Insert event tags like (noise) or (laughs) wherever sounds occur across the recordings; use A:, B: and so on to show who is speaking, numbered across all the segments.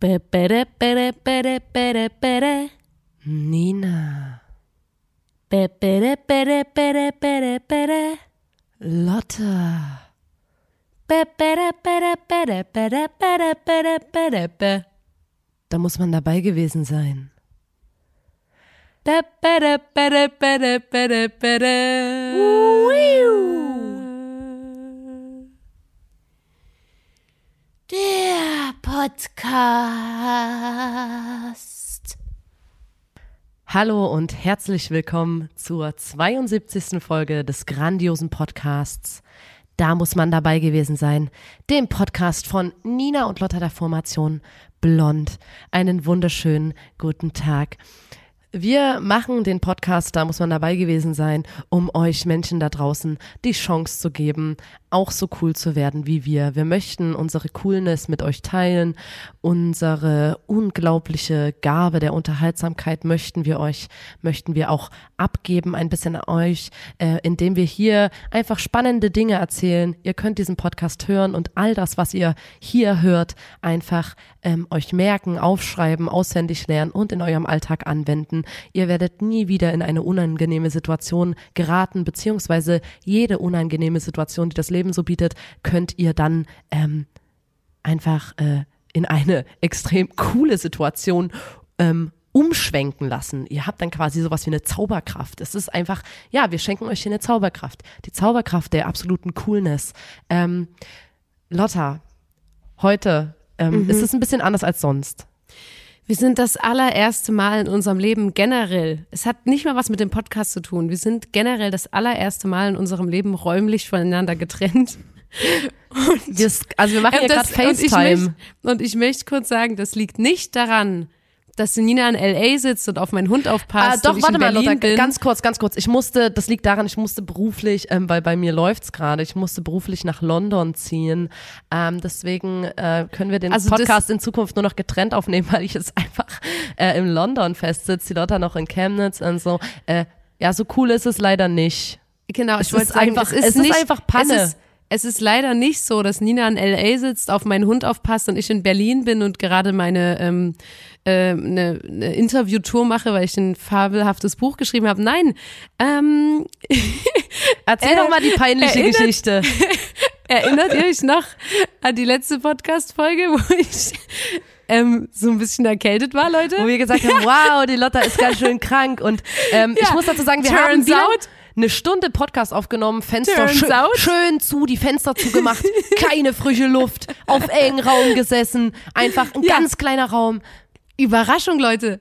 A: Bere, bere, bere, bere, bere.
B: Nina,
A: Bere, bere, bere, bere, bere. Bere.
B: da muss man dabei gewesen sein.
A: Der Podcast.
B: Hallo und herzlich willkommen zur 72. Folge des grandiosen Podcasts. Da muss man dabei gewesen sein. Dem Podcast von Nina und Lotta der Formation Blond. Einen wunderschönen guten Tag. Wir machen den Podcast, da muss man dabei gewesen sein, um euch Menschen da draußen die Chance zu geben, auch so cool zu werden wie wir. Wir möchten unsere Coolness mit euch teilen, unsere unglaubliche Gabe der Unterhaltsamkeit möchten wir euch, möchten wir auch abgeben, ein bisschen an euch, äh, indem wir hier einfach spannende Dinge erzählen. Ihr könnt diesen Podcast hören und all das, was ihr hier hört, einfach ähm, euch merken, aufschreiben, auswendig lernen und in eurem Alltag anwenden. Ihr werdet nie wieder in eine unangenehme Situation geraten, beziehungsweise jede unangenehme Situation, die das Leben so bietet, könnt ihr dann ähm, einfach äh, in eine (laughs) extrem coole Situation ähm, umschwenken lassen. Ihr habt dann quasi sowas wie eine Zauberkraft. Es ist einfach, ja, wir schenken euch hier eine Zauberkraft. Die Zauberkraft der absoluten Coolness. Ähm, Lotta, heute ähm, ist es ein bisschen anders als sonst.
A: Wir sind das allererste Mal in unserem Leben generell. Es hat nicht mal was mit dem Podcast zu tun. Wir sind generell das allererste Mal in unserem Leben räumlich voneinander getrennt.
B: Wir, also wir machen ja
A: das-
B: gerade
A: und ich
B: FaceTime.
A: möchte- Und ich möchte kurz sagen, das liegt nicht daran, dass Nina in L.A. sitzt und auf meinen Hund
B: Ah,
A: aufpasst.
B: doch,
A: und ich
B: warte
A: in
B: mal, Lotta,
A: bin.
B: ganz kurz, ganz kurz. Ich musste, das liegt daran, ich musste beruflich, ähm, weil bei mir läuft's gerade, ich musste beruflich nach London ziehen. Ähm, deswegen äh, können wir den
A: Also
B: Podcast in Zukunft nur noch getrennt aufnehmen, (laughs) weil ich jetzt einfach äh, im London festsitze, die Lotta noch in Chemnitz und so. Äh, ja, so cool ist es leider nicht.
A: Genau,
B: Es
A: ich wollte sagen,
B: einfach-
A: es ist,
B: es ist
A: nicht,
B: einfach Panne.
A: Es ist, leider nicht so, dass Nina in L.A. sitzt, auf meinen Hund aufpasst und ich in Berlin bin und gerade meine ähm, äh, eine, eine Interviewtour mache, weil ich ein fabelhaftes Buch geschrieben habe. Nein, ähm, (laughs)
B: Erzähl
A: Äh,
B: doch mal die peinliche
A: erinnert-
B: Geschichte. (laughs)
A: Erinnert ihr euch noch an die letzte Podcast-Folge, wo ich ähm, so ein bisschen erkältet war, Leute?
B: Wo wir gesagt haben, wow, die Lotta ist ganz schön krank. Und ähm, ich
A: Ja,
B: muss dazu sagen, wir haben wieder
A: out-
B: eine Stunde Podcast aufgenommen, Fenster schön, schön zu, die Fenster zugemacht, (laughs) keine frische Luft, auf engen Raum gesessen, einfach ein
A: Ja.
B: ganz kleiner Raum.
A: Überraschung, Leute.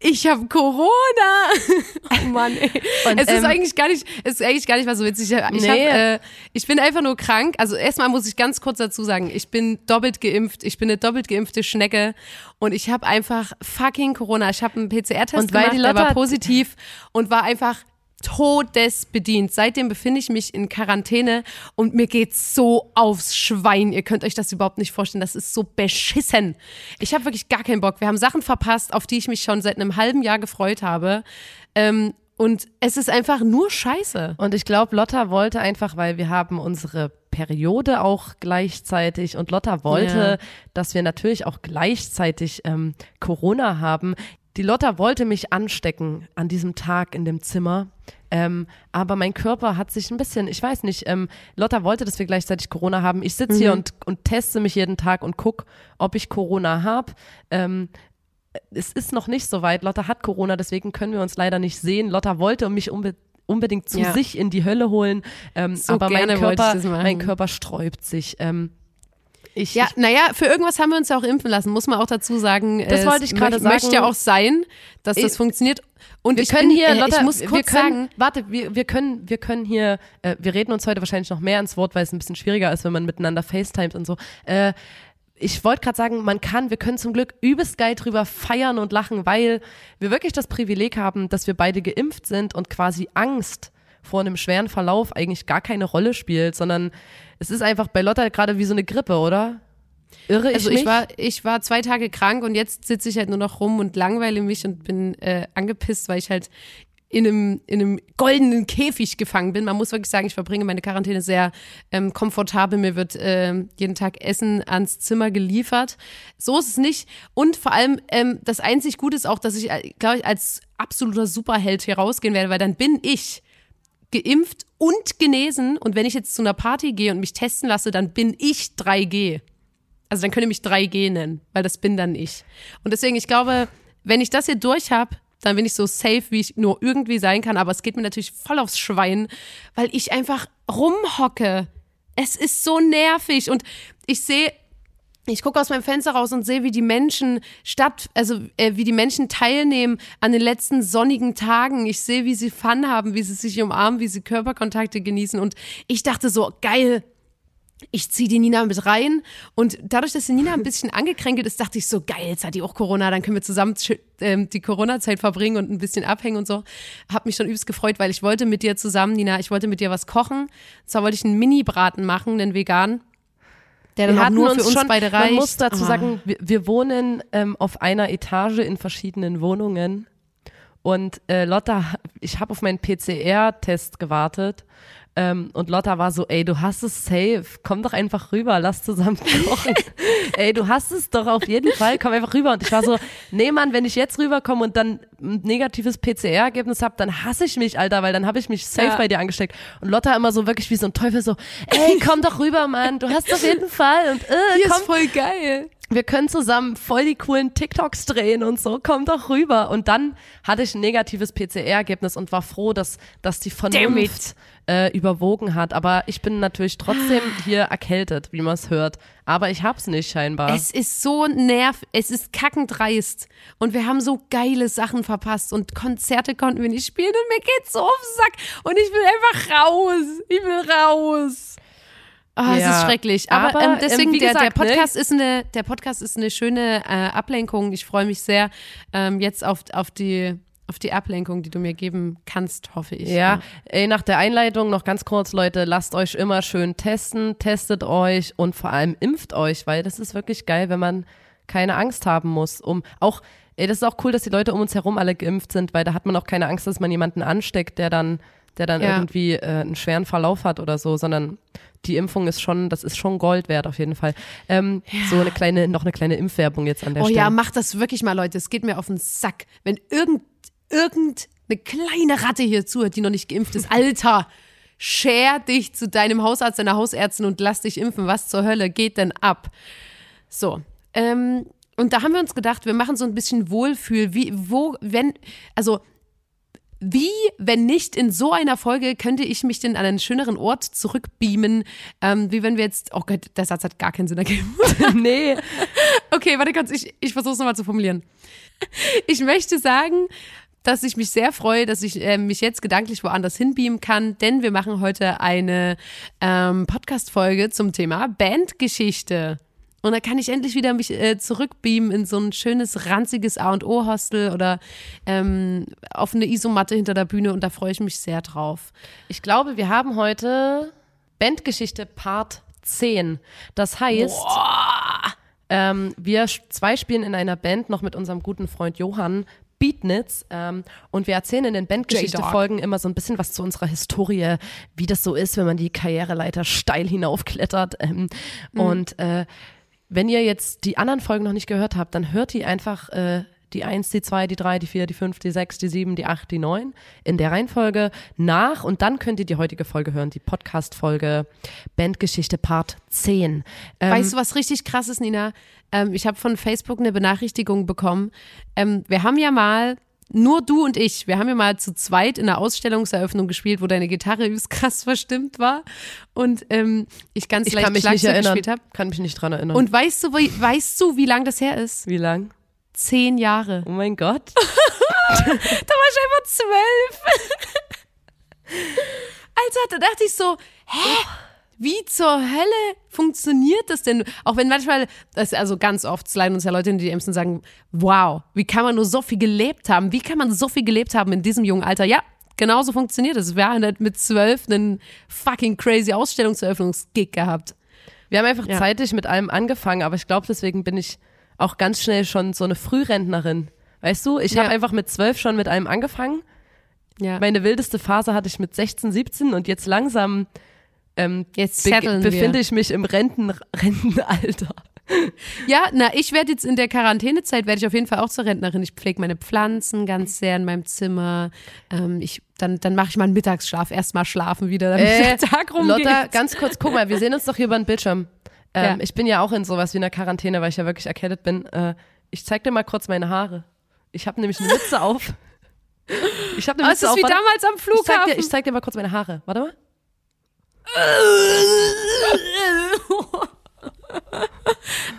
A: Ich habe Corona. (laughs) Oh Mann, ey.
B: Und,
A: es ist
B: ähm,
A: eigentlich gar nicht, es ist eigentlich gar nicht mal so witzig. Ich, hab,
B: Nee.
A: äh, ich bin einfach nur krank. Also erstmal muss ich ganz kurz dazu sagen, ich bin doppelt geimpft. Ich bin eine doppelt geimpfte Schnecke und ich habe einfach fucking Corona. Ich habe einen PCR-Test gemacht,
B: die
A: der war positiv und war einfach todesbedient. Seitdem befinde ich mich in Quarantäne und mir geht's so aufs Schwein. Ihr könnt euch das überhaupt nicht vorstellen. Das ist so beschissen. Ich habe wirklich gar keinen Bock. Wir haben Sachen verpasst, auf die ich mich schon seit einem halben Jahr gefreut habe. Ähm, und es ist einfach nur Scheiße.
B: Und ich glaube, Lotta wollte einfach, weil wir haben unsere Periode auch gleichzeitig und Lotta wollte,
A: Ja.
B: dass wir natürlich auch gleichzeitig ähm, Corona haben. Die Lotta wollte mich anstecken an diesem Tag in dem Zimmer. Ähm, aber mein Körper hat sich ein bisschen, ich weiß nicht, ähm, Lotta wollte, dass wir gleichzeitig Corona haben. Ich sitze hier und, und teste mich jeden Tag und guck, ob ich Corona habe. Ähm, es ist noch nicht so weit. Lotta hat Corona, deswegen können wir uns leider nicht sehen. Lotta wollte mich unbe unbedingt zu
A: Ja.
B: sich in die Hölle holen, ähm,
A: So
B: aber mein Körper, mein Körper sträubt sich. Ich,
A: Ja, naja, für irgendwas haben wir uns ja auch impfen lassen, muss man auch dazu sagen.
B: Das wollte ich gerade sagen.
A: Möchte ja auch sein, dass das
B: Ich-
A: funktioniert. Und
B: wir können
A: bin,
B: hier,
A: äh,
B: Lotta,
A: ich muss
B: wir
A: kurz
B: können,
A: sagen,
B: warte, wir, wir können, wir können hier, äh, wir reden uns heute wahrscheinlich noch mehr ins Wort, weil es ein bisschen schwieriger ist, wenn man miteinander FaceTimes und so. Äh, ich wollte gerade sagen, man kann, wir können zum Glück übelst geil drüber feiern und lachen, weil wir wirklich das Privileg haben, dass wir beide geimpft sind und quasi Angst vor einem schweren Verlauf eigentlich gar keine Rolle spielt, sondern es ist einfach bei Lotta gerade wie so eine Grippe, oder? Irre ich
A: also
B: mich?
A: ich war, ich war zwei Tage krank und jetzt sitze ich halt nur noch rum und langweile mich und bin äh, angepisst, weil ich halt in einem, in einem goldenen Käfig gefangen bin. Man muss wirklich sagen, ich verbringe meine Quarantäne sehr ähm, komfortabel. Mir wird ähm, jeden Tag Essen ans Zimmer geliefert. So ist es nicht. Und vor allem, ähm, das einzig Gute ist auch, dass ich, äh, glaube ich, als absoluter Superheld hier rausgehen werde, weil dann bin ich geimpft und genesen. Und wenn ich jetzt zu einer Party gehe und mich testen lasse, dann bin ich 3G. Also dann könnt ihr mich 3G nennen, weil das bin dann ich. Und deswegen, ich glaube, wenn ich das hier durch habe, dann bin ich so safe, wie ich nur irgendwie sein kann. Aber es geht mir natürlich voll aufs Schwein, weil ich einfach rumhocke. Es ist so nervig und ich sehe ich gucke aus meinem Fenster raus und sehe, wie die Menschen statt, also äh, wie die Menschen teilnehmen an den letzten sonnigen Tagen. Ich sehe, wie sie Fun haben, wie sie sich umarmen, wie sie Körperkontakte genießen. Und ich dachte so, geil, ich ziehe die Nina mit rein und dadurch, dass die Nina ein bisschen (laughs) angekränkelt ist, dachte ich so, geil, jetzt hat die auch Corona, dann können wir zusammen ähm, die Corona-Zeit verbringen und ein bisschen abhängen und so. Hab mich schon übelst gefreut, weil ich wollte mit dir zusammen, Nina, ich wollte mit dir was kochen. Und zwar wollte ich einen Mini-Braten machen, einen vegan. Der dann
B: wir
A: auch nur für uns
B: schon,
A: beide reicht.
B: Man muss dazu
A: Ah.
B: sagen, wir, wir wohnen ähm, auf einer Etage in verschiedenen Wohnungen. Und äh, Lotta, ich habe auf meinen PCR-Test gewartet. Ähm, und Lotta war so, ey, du hast es safe, komm doch einfach rüber, lass zusammen kochen. (laughs) ey, du hast es doch auf jeden Fall, komm einfach rüber. Und ich war so, nee Mann, wenn ich jetzt rüberkomme und dann ein negatives PCR-Ergebnis habe, dann hasse ich mich, Alter, weil dann habe ich mich safe
A: Ja.
B: bei dir angesteckt. Und Lotta immer so wirklich wie so ein Teufel so, ey, komm doch rüber, Mann, du hast es auf jeden Fall. Und äh,
A: Hier
B: komm,
A: ist voll geil.
B: Wir können zusammen voll die coolen TikToks drehen und so, komm doch rüber. Und dann hatte ich ein negatives PCR-Ergebnis und war froh, dass, dass die Vernunft äh, überwogen hat. Aber ich bin natürlich trotzdem hier erkältet, wie man es hört. Aber ich hab's nicht scheinbar.
A: Es ist so nerv, es ist kackend dreist. Und wir haben so geile Sachen verpasst und Konzerte konnten wir nicht spielen und mir geht's so auf den Sack. Und ich will einfach raus. Ich will raus. Ah, es
B: Ja,
A: ist schrecklich. Aber,
B: aber,
A: ähm,
B: ähm,
A: deswegen,
B: wie
A: der,
B: gesagt,
A: der
B: ne?
A: Podcast ist eine, der Podcast ist eine schöne äh, Ablenkung. Ich freue mich sehr ähm, jetzt auf, auf die, auf die Ablenkung, die du mir geben kannst, hoffe ich.
B: Ja, ey, nach der Einleitung noch ganz kurz, Leute, lasst euch immer schön testen, testet euch und vor allem impft euch, weil das ist wirklich geil, wenn man keine Angst haben muss. Um auch, ey, das ist auch cool, dass die Leute um uns herum alle geimpft sind, weil da hat man auch keine Angst, dass man jemanden ansteckt, der dann, der dann
A: Ja.
B: irgendwie äh, einen schweren Verlauf hat oder so, sondern die Impfung ist schon, das ist schon Gold wert auf jeden Fall. Ähm, So eine kleine, noch eine kleine Impfwerbung jetzt an der
A: Oh
B: Stelle.
A: ja, macht das wirklich mal, Leute. Es geht mir auf den Sack. Wenn irgend, irgendeine kleine Ratte hier zuhört, die noch nicht geimpft ist, (laughs) Alter, scher dich zu deinem Hausarzt, deiner Hausärztin und lass dich impfen. Was zur Hölle geht denn ab? So, ähm, und da haben wir uns gedacht, wir machen so ein bisschen Wohlfühl, wie, wo, wenn, also, wie, wenn nicht in so einer Folge, könnte ich mich denn an einen schöneren Ort zurückbeamen, ähm, wie wenn wir jetzt, oh Gott, der Satz hat gar keinen Sinn ergeben. (laughs)
B: nee,
A: Okay, warte kurz, ich, ich versuche es nochmal zu formulieren. Ich möchte sagen, dass ich mich sehr freue, dass ich äh, mich jetzt gedanklich woanders hinbeamen kann, denn wir machen heute eine ähm, Podcast-Folge zum Thema Bandgeschichte. Und da kann ich endlich wieder mich äh, zurückbeamen in so ein schönes, ranziges A&O-Hostel oder ähm, auf eine Isomatte hinter der Bühne und da freue ich mich sehr drauf.
B: Ich glaube, wir haben heute Bandgeschichte Part 10. Das heißt, ähm, wir zwei spielen in einer Band noch mit unserem guten Freund Johann Beatnitz ähm, und wir erzählen in den Bandgeschichte-Folgen immer so ein bisschen was zu unserer Historie, wie das so ist, wenn man die Karriereleiter steil hinaufklettert. Ähm, Und äh, wenn ihr jetzt die anderen Folgen noch nicht gehört habt, dann hört die einfach äh, die 1, die 2, die 3, die 4, die 5, die 6, die 7, die 8, die 9 in der Reihenfolge nach und dann könnt ihr die heutige Folge hören, die Podcast-Folge Bandgeschichte Part 10. Ähm,
A: Weißt du, was richtig krass ist, Nina? Ähm, ich habe von Facebook eine Benachrichtigung bekommen. Ähm, wir haben ja mal, nur du und ich, wir haben ja mal zu zweit in der Ausstellungseröffnung gespielt, wo deine Gitarre übelst krass verstimmt war und ähm, ich ganz
B: ich
A: leicht
B: kann mich nicht erinnern.
A: gespielt habe.
B: Kann mich nicht dran erinnern.
A: Und weißt du, wie, weißt du, wie lang das her ist?
B: wie lang?
A: Zehn Jahre.
B: Oh mein Gott. (laughs)
A: Da war ich einfach zwölf. (laughs) Alter, da dachte ich so, hä? Wie zur Hölle funktioniert das denn? Auch wenn manchmal, das also ganz oft sliden uns ja Leute in die DMs und sagen, wow, wie kann man nur so viel gelebt haben? Wie kann man so viel gelebt haben in diesem jungen Alter? Ja, genauso funktioniert es. Wir haben halt mit zwölf einen fucking crazy Ausstellungseröffnungsgig gehabt.
B: Wir haben einfach
A: Ja.
B: zeitig mit allem angefangen, aber ich glaube, deswegen bin ich auch ganz schnell schon so eine Frührentnerin. Weißt du, ich
A: Ja.
B: habe einfach mit zwölf schon mit allem angefangen.
A: Ja.
B: Meine wildeste Phase hatte ich mit 16, 17 und jetzt langsam ähm,
A: Jetzt
B: be
A: wir.
B: befinde ich mich im Renten Rentenalter.
A: Ja, na, ich werde jetzt in der Quarantänezeit, werde ich auf jeden Fall auch zur Rentnerin. Ich pflege meine Pflanzen ganz sehr in meinem Zimmer. Ähm, ich, dann dann mache ich mal einen Mittagsschlaf, erstmal schlafen wieder, damit
B: Äh,
A: der Tag rumgeht.
B: Lotta, ganz kurz, guck mal, wir sehen uns doch hier über den Bildschirm. Ähm,
A: Ja.
B: Ich bin ja auch in sowas wie einer Quarantäne, weil ich ja wirklich erkältet bin. Äh, ich zeig dir mal kurz meine Haare. Ich habe nämlich eine Mütze auf. Ich habe eine
A: Oh, es
B: Mütze
A: ist
B: auf.
A: wie damals am
B: ich, zeig
A: Flughafen.
B: dir, ich zeig dir mal kurz meine Haare. Warte mal.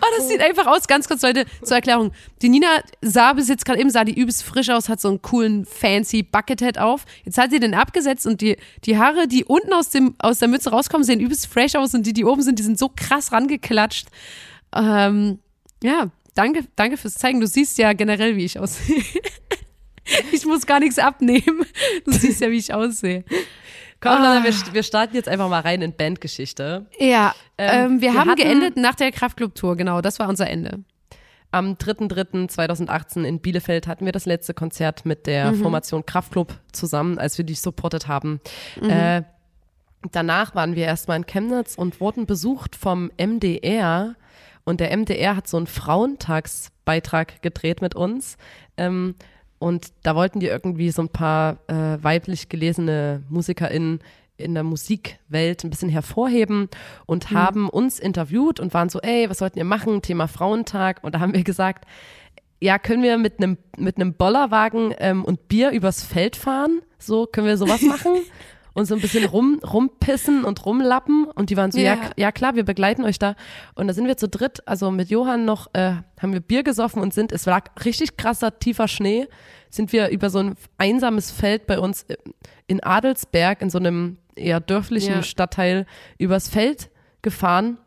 A: Oh, das sieht einfach aus. Ganz kurz, Leute, zur Erklärung. Die Nina sah bis jetzt gerade eben, sah die übelst frisch aus, hat so einen coolen, fancy Buckethead auf. Jetzt hat sie den abgesetzt und die, die Haare, die unten aus, dem, aus der Mütze rauskommen, sehen übelst fresh aus und die, die oben sind, die sind so krass rangeklatscht. Ähm, ja, danke, danke fürs Zeigen. Du siehst ja generell, wie ich aussehe. (laughs) Ich muss gar nichts abnehmen. Du siehst ja, wie ich aussehe.
B: Komm,
A: Ah.
B: Wir, wir starten jetzt einfach mal rein in Bandgeschichte.
A: Ja,
B: Ähm,
A: ähm, wir,
B: wir
A: haben geendet nach der Kraftclub-Tour, genau, das war unser Ende.
B: Am 3.3.2018 in Bielefeld hatten wir das letzte Konzert mit der
A: Mhm.
B: Formation Kraftclub zusammen, als wir die supportet haben. Äh, danach waren wir erstmal in Chemnitz und wurden besucht vom MDR. Und der MDR hat so einen Frauentagsbeitrag gedreht mit uns. Ähm, und da wollten die irgendwie so ein paar äh, weiblich gelesene MusikerInnen in der Musikwelt ein bisschen hervorheben und haben uns interviewt und waren so, ey, was sollten ihr machen? Thema Frauentag. Und da haben wir gesagt, ja, können wir mit einem mit einem Bollerwagen ähm, und Bier übers Feld fahren? So, können wir sowas (laughs) machen? Und so ein bisschen rum, rumpissen und rumlappen. Und die waren so, ja.
A: Ja.
B: ja klar, wir begleiten euch da. Und da sind wir zu dritt, also mit Johann noch, äh, haben wir Bier gesoffen und sind, es lag richtig krasser, tiefer Schnee, sind wir über so ein einsames Feld bei uns äh, in Adelsberg, in so einem eher dörflichen
A: Ja.
B: Stadtteil, übers Feld gefahren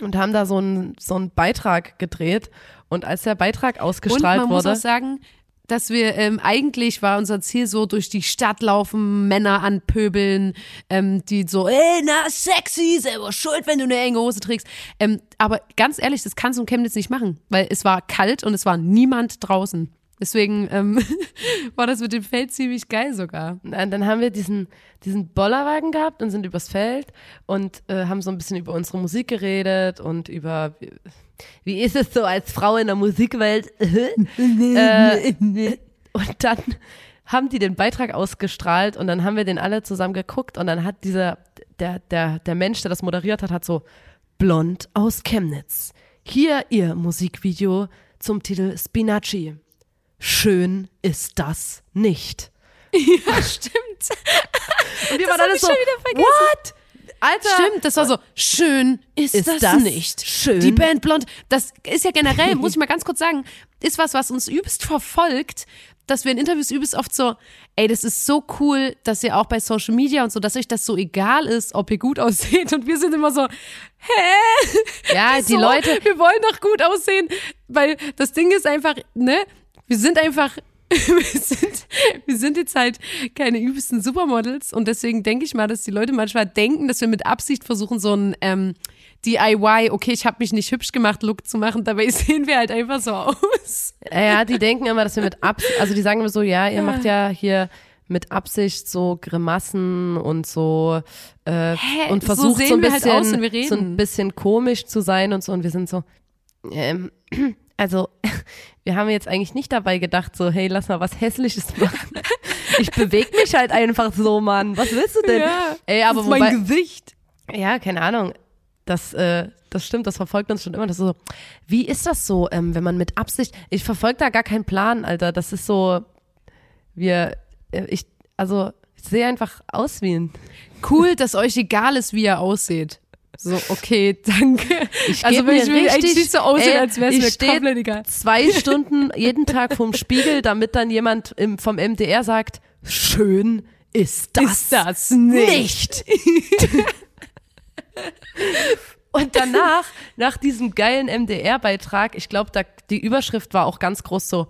B: und haben da so einen so einen Beitrag gedreht. Und als der Beitrag
A: Und
B: ausgestrahlt
A: man muss
B: wurde,
A: auch sagen, dass wir ähm, eigentlich war unser Ziel so durch die Stadt laufen, Männer anpöbeln, ähm, die so, ey, na sexy, selber schuld, wenn du eine enge Hose trägst. Ähm, aber ganz ehrlich, das kannst du in Chemnitz nicht machen, weil es war kalt und es war niemand draußen. Deswegen ähm, (laughs) war das mit dem Feld ziemlich geil sogar.
B: Na, dann haben wir diesen, diesen Bollerwagen gehabt und sind übers Feld und äh, haben so ein bisschen über unsere Musik geredet und über, wie, wie ist es so als Frau in der Musikwelt? (laughs) äh, und dann haben die den Beitrag ausgestrahlt und dann haben wir den alle zusammen geguckt und dann hat dieser, der, der, der Mensch, der das moderiert hat, hat so, Blond aus Chemnitz. Hier ihr Musikvideo zum Titel Spinaci. Schön ist das nicht. (laughs)
A: Ja, stimmt.
B: Und wir
A: Das
B: waren alle so,
A: schon wieder vergessen.
B: what? Alter.
A: Stimmt, das war so, schön ist,
B: Ist
A: das,
B: das
A: nicht.
B: schön?
A: Die Band Blond, das ist ja generell, (laughs) muss ich mal ganz kurz sagen, ist was, was uns übelst verfolgt, dass wir in Interviews übelst oft so, ey, das ist so cool, dass ihr auch bei Social Media und so, dass euch das so egal ist, ob ihr gut (laughs) aussieht. Und wir sind immer so, hä?
B: Ja, die
A: so,
B: Leute,
A: Wir wollen doch gut aussehen, weil das Ding ist einfach, ne? Wir sind einfach, (laughs) wir sind, wir sind jetzt halt keine übelsten Supermodels und deswegen denke ich mal, dass die Leute manchmal denken, dass wir mit Absicht versuchen, so ein ähm, DIY, okay, ich habe mich nicht hübsch gemacht, Look zu machen, dabei (laughs) sehen wir halt einfach so aus.
B: ja, die denken immer, dass wir mit Absicht, also die sagen immer so, ja, ihr macht ja hier mit Absicht so Grimassen und so äh,
A: Hä?
B: und
A: So
B: versucht so,
A: sehen
B: ein
A: wir halt
B: bisschen
A: aus,
B: so ein bisschen komisch zu sein und so und wir sind so ähm, also (laughs) wir haben jetzt eigentlich nicht dabei gedacht so hey lass mal was hässliches (laughs) machen ich bewege mich halt einfach so Mann was willst du denn
A: Ja,
B: ey aber
A: das ist mein
B: wobei,
A: Gesicht.
B: Ja, keine Ahnung. Das, äh, das stimmt, das verfolgt uns schon immer. Das so, wie ist das so, ähm, wenn man mit Absicht, ich verfolge da gar keinen Plan, Alter. Das ist so, wir, äh, ich, also, ich sehe einfach aus wie ein.
A: Cool, dass euch egal ist, wie ihr aussieht. So, okay, (laughs) danke.
B: Ich
A: also wenn ich will
B: richtig-
A: nicht so aussehen,
B: ey,
A: als wäre es mir komplett egal.
B: Zwei (laughs) Stunden jeden Tag vorm Spiegel, damit dann jemand im, vom MDR sagt, schön ist das,
A: Ist das nicht. (laughs)
B: Und danach, nach diesem geilen MDR-Beitrag, ich glaube, die Überschrift war auch ganz groß so,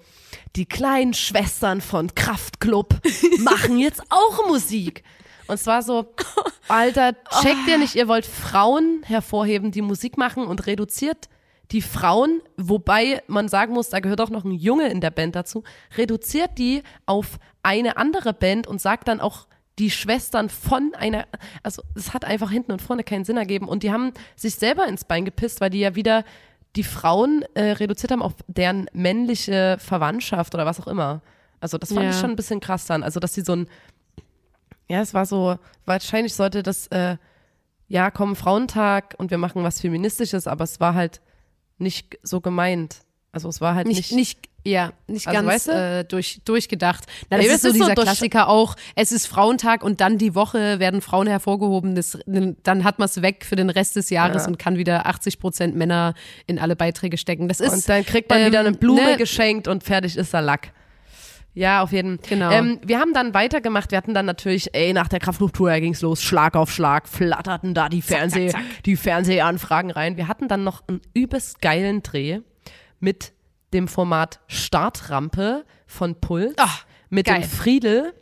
B: die kleinen Schwestern von Kraftklub machen jetzt auch Musik. Und es war so, Alter, checkt ihr nicht, ihr wollt Frauen hervorheben, die Musik machen und reduziert die Frauen, wobei man sagen muss, da gehört auch noch ein Junge in der Band dazu, reduziert die auf eine andere Band und sagt dann auch die Schwestern von einer, also es hat einfach hinten und vorne keinen Sinn ergeben und die haben sich selber ins Bein gepisst, weil die ja wieder die Frauen äh, reduziert haben auf deren männliche Verwandtschaft oder was auch immer. Also das fand
A: Ja.
B: ich schon ein bisschen krass dann. Also dass sie so ein, ja, es war so, wahrscheinlich sollte das, äh, ja, komm, Frauentag und wir machen was Feministisches, aber es war halt nicht so gemeint. Also es war halt
A: Nicht,
B: nicht,
A: nicht, ja, nicht
B: Also,
A: ganz
B: weißt du?
A: äh, durch, durchgedacht. Na, das
B: es
A: ist so
B: ist so
A: dieser
B: durch-
A: Klassiker auch. Es ist Frauentag und dann die Woche werden Frauen hervorgehoben. Das, dann hat man es weg für den Rest des Jahres
B: Ja.
A: und kann wieder 80 Prozent Männer in alle Beiträge stecken. Das ist
B: und dann kriegt man
A: ähm,
B: wieder eine Blume
A: ne,
B: geschenkt und fertig ist der Lack. Ja, auf jeden Fall.
A: Genau.
B: Ähm, wir haben dann weitergemacht. Wir hatten dann natürlich, ey, nach der Kraftfluchttour ging's los, Schlag auf Schlag, flatterten da die Fernseh,
A: zack,
B: die Fernsehanfragen rein. Wir hatten dann noch einen übelst geilen Dreh mit dem Format Startrampe von Puls,
A: Ah,
B: mit
A: geil.
B: dem Friedel.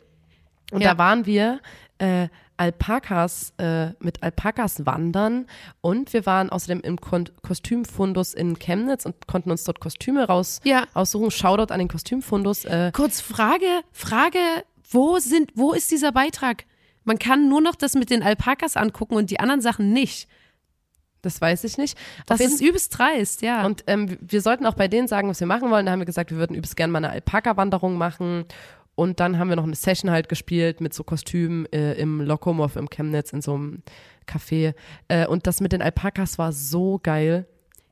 B: Und
A: Ja.
B: da waren wir äh, Alpakas, äh, mit Alpakas wandern und wir waren außerdem im Kon Kostümfundus in Chemnitz und konnten uns dort Kostüme raus
A: Ja.
B: aussuchen. Shoutout an den Kostümfundus. Äh,
A: Kurz Frage, Frage, wo sind, wo ist dieser Beitrag? Man kann nur noch das mit den Alpakas angucken und die anderen Sachen nicht.
B: das weiß ich nicht.
A: Das ist übelst dreist, ja.
B: Und ähm, wir sollten auch bei denen sagen, was wir machen wollen. Da haben wir gesagt, wir würden übelst gerne mal eine Alpaka-Wanderung machen. Und dann haben wir noch eine Session halt gespielt mit so Kostümen äh, im Lokomov im Chemnitz in so einem Café. Äh, und das mit den Alpakas war so geil.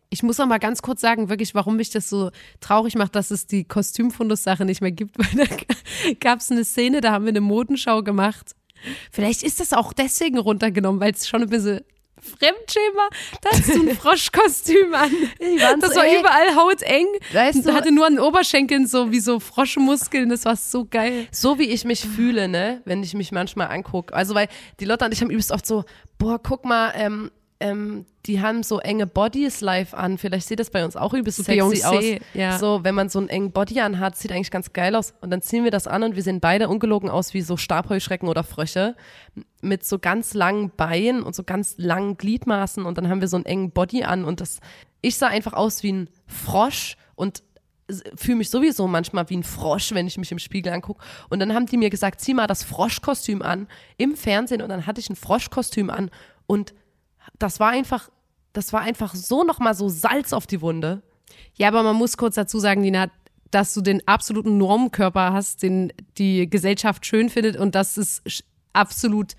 A: Ich muss noch mal ganz kurz sagen, wirklich, warum mich das so traurig macht, dass es die Kostümfundus-Sache nicht mehr gibt, (laughs) weil da gab es eine Szene, da haben wir eine Modenschau gemacht. Vielleicht ist das auch deswegen runtergenommen, weil es schon ein bisschen Fremdschämen war. Da hast du ein (laughs) Froschkostüm an. Das war überall hauteng.
B: Weißt du-
A: hatte nur an den Oberschenkeln so wie so Froschmuskeln. Das war so geil.
B: So wie ich mich fühle, ne, wenn ich mich manchmal angucke. Also, weil die Lotte und ich haben übelst oft so, boah, guck mal, ähm, ähm, die haben so enge Bodies live an. Vielleicht sieht das bei uns auch übelst sexy
A: Beyoncé,
B: aus.
A: ja.
B: So, wenn man so einen engen Body anhat, sieht eigentlich ganz geil aus. Und dann ziehen wir das an und wir sehen beide ungelogen aus wie so Stabheuschrecken oder Frösche. Mit so ganz langen Beinen und so ganz langen Gliedmaßen. Und dann haben wir so einen engen Body an und das, ich sah einfach aus wie ein Frosch und fühle mich sowieso manchmal wie ein Frosch, wenn ich mich im Spiegel angucke. Und dann haben die mir gesagt, zieh mal das Froschkostüm an im Fernsehen. Und dann hatte ich ein Froschkostüm an und das war einfach, das war einfach so nochmal so Salz auf die Wunde.
A: Ja, aber man muss kurz dazu sagen, Nina, dass du den absoluten Normkörper hast, den die Gesellschaft schön findet und das ist absolut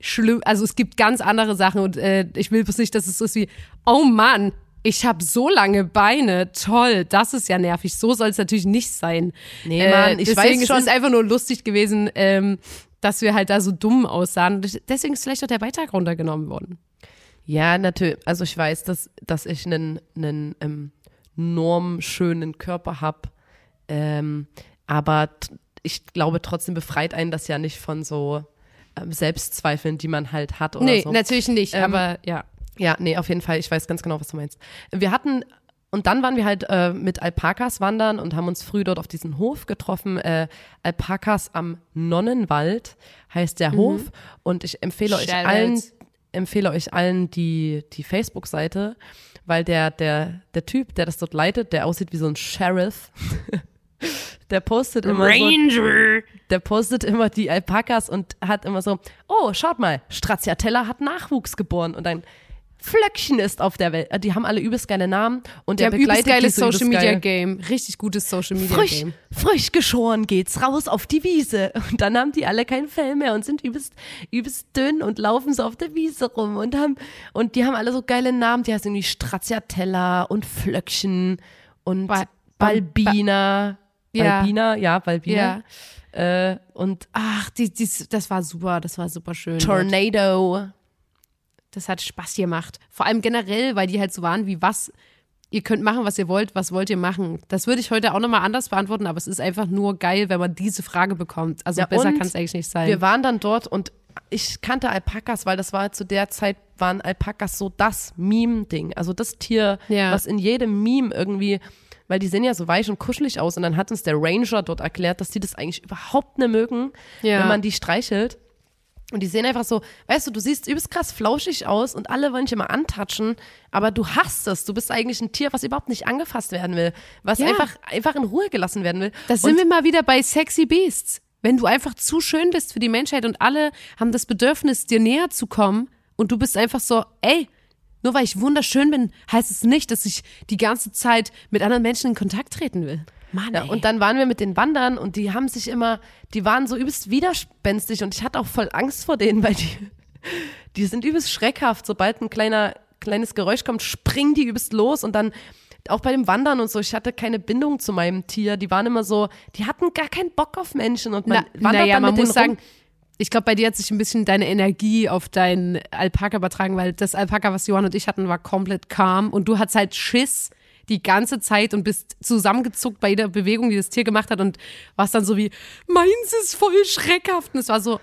A: schlimm. Also es gibt ganz andere Sachen und äh, ich will bloß nicht, dass es so ist wie, oh Mann, ich habe so lange Beine, toll, das ist ja nervig. So soll es natürlich nicht sein.
B: Nee, Mann, ich
A: deswegen,
B: weiß schon-
A: Es ist einfach nur lustig gewesen, ähm, dass wir halt da so dumm aussahen. Deswegen ist vielleicht auch der Beitrag runtergenommen worden.
B: Ja, natürlich. Also ich weiß, dass, dass ich einen, einen ähm, normschönen Körper habe. Ähm, aber ich glaube, trotzdem befreit einen das ja nicht von so ähm, Selbstzweifeln, die man halt hat oder
A: nee,
B: so.
A: natürlich nicht,
B: Ähm,
A: aber ja.
B: Ja, nee, auf jeden Fall. Ich weiß ganz genau, was du meinst. Wir hatten, und dann waren wir halt äh, mit Alpakas wandern und haben uns früh dort auf diesen Hof getroffen. Äh, Alpakas am Nonnenwald heißt der Hof. Und ich empfehle euch
A: Shoutouts.
B: allen, empfehle euch allen die, die Facebook-Seite, weil der, der, der Typ, der das dort leitet, der aussieht wie so ein Sheriff. (laughs) Der postet immer so,
A: Ranger.
B: der postet immer die Alpakas und hat immer so, oh, schaut mal, Stracciatella hat Nachwuchs geboren und ein Flöckchen ist auf der Welt. Die haben alle übelst geile Namen und
A: Die
B: der
A: haben übelst
B: begleitet
A: geiles
B: die so
A: Social
B: übelst
A: Media
B: geil.
A: Game. Richtig gutes Social Media
B: Frisch,
A: Game.
B: frisch geschoren geht's raus auf die Wiese. Und dann haben die alle kein Fell mehr und sind übelst, übelst dünn und laufen so auf der Wiese rum und haben, und die haben alle so geile Namen. Die heißen irgendwie Stracciatella und Flöckchen und
A: Ba-
B: Balbina.
A: Ja.
B: Balbina, ja, Balbina. Äh, und
A: Ach, die, die, das war super, das war super schön.
B: Tornado.
A: Das hat Spaß gemacht. Vor allem generell, weil die halt so waren wie was, ihr könnt machen, was ihr wollt, was wollt ihr machen? Das würde ich heute auch nochmal anders beantworten, aber es ist einfach nur geil, wenn man diese Frage bekommt. Also
B: Ja,
A: besser kann es eigentlich nicht sein.
B: Wir waren dann dort und ich kannte Alpakas, weil das war zu der Zeit, waren Alpakas so das Meme-Ding. Also das Tier,
A: Ja.
B: was in jedem Meme irgendwie, weil die sehen ja so weich und kuschelig aus. Und dann hat uns der Ranger dort erklärt, dass die das eigentlich überhaupt nicht mögen,
A: Ja.
B: wenn man die streichelt. Und die sehen einfach so, weißt du, du siehst übelst krass flauschig aus und alle wollen dich immer antatschen, aber du hast es. Du bist eigentlich ein Tier, was überhaupt nicht angefasst werden will, was
A: Ja.
B: einfach, einfach in Ruhe gelassen werden will.
A: Da sind
B: und
A: wir mal wieder bei Sexy Beasts. Wenn du einfach zu schön bist für die Menschheit und alle haben das Bedürfnis, dir näher zu kommen und du bist einfach so, ey, nur weil ich wunderschön bin, heißt es nicht, dass ich die ganze Zeit mit anderen Menschen in Kontakt treten will. Mann,
B: Ja, und dann waren wir mit den Wandern und die haben sich immer, die waren so übelst widerspenstig und ich hatte auch voll Angst vor denen, (laughs) weil die, die sind übelst schreckhaft. Sobald ein kleiner, kleines Geräusch kommt, springen die übelst los und dann auch bei dem Wandern und so, ich hatte keine Bindung zu meinem Tier. Die waren immer so, die hatten gar keinen Bock auf Menschen und man
A: Na,
B: wandert
A: naja,
B: dann
A: man
B: mit
A: muss sagen, ich glaube, bei dir hat sich ein bisschen deine Energie auf deinen Alpaka übertragen, weil das Alpaka, was Johann und ich hatten, war komplett calm und du hattest halt Schiss die ganze Zeit und bist zusammengezuckt bei jeder Bewegung, die das Tier gemacht hat und warst dann so wie, meins ist voll schreckhaft. Und es war so,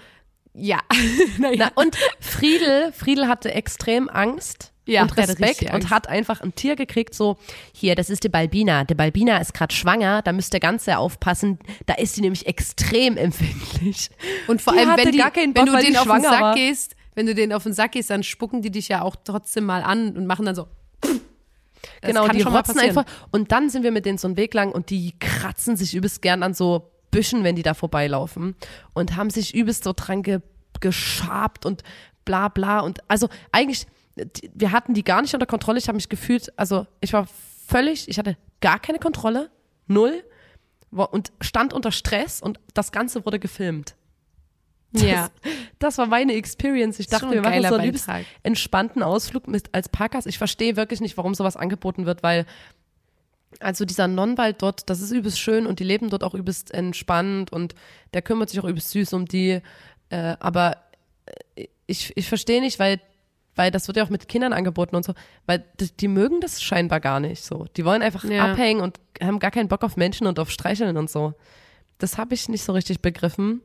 A: ja. (laughs) naja.
B: Na, und Friedel, Friedel hatte extrem Angst
A: Ja,
B: und Respekt und hat einfach ein Tier gekriegt, so, hier, das ist die Balbina. Die Balbina ist gerade schwanger, da müsst ihr ganz sehr aufpassen. Da ist sie nämlich extrem empfindlich.
A: Und vor
B: Die
A: allem, wenn, die,
B: keinen
A: wenn
B: Bock,
A: du denen
B: die
A: auf den Sack
B: war.
A: gehst, wenn du denen auf den Sack gehst, dann spucken die dich ja auch trotzdem mal an und machen dann so. Das
B: genau, die rotzen einfach. Und dann sind wir mit denen so einen Weg lang und die kratzen sich übelst gern an so Büschen, wenn die da vorbeilaufen. Und haben sich übelst so dran ge geschabt und bla bla. Und also eigentlich, wir hatten die gar nicht unter Kontrolle. Ich habe mich gefühlt, also ich war völlig, ich hatte gar keine Kontrolle, null. Und stand unter Stress und das Ganze wurde gefilmt.
A: Ja.
B: Das war meine Experience. Ich dachte, wir machen so einen übelst entspannten Ausflug mit als Parkers. Ich verstehe wirklich nicht, warum sowas angeboten wird, weil also dieser Nonnwald dort, das ist übelst schön und die leben dort auch übelst entspannt und der kümmert sich auch übelst süß um die. Äh, aber äh, ich, ich verstehe nicht, weil, weil das wird ja auch mit Kindern angeboten und so, weil die, die mögen das scheinbar gar nicht so. Die wollen einfach
A: Ja.
B: abhängen und haben gar keinen Bock auf Menschen und auf Streicheln und so. Das habe ich nicht so richtig begriffen.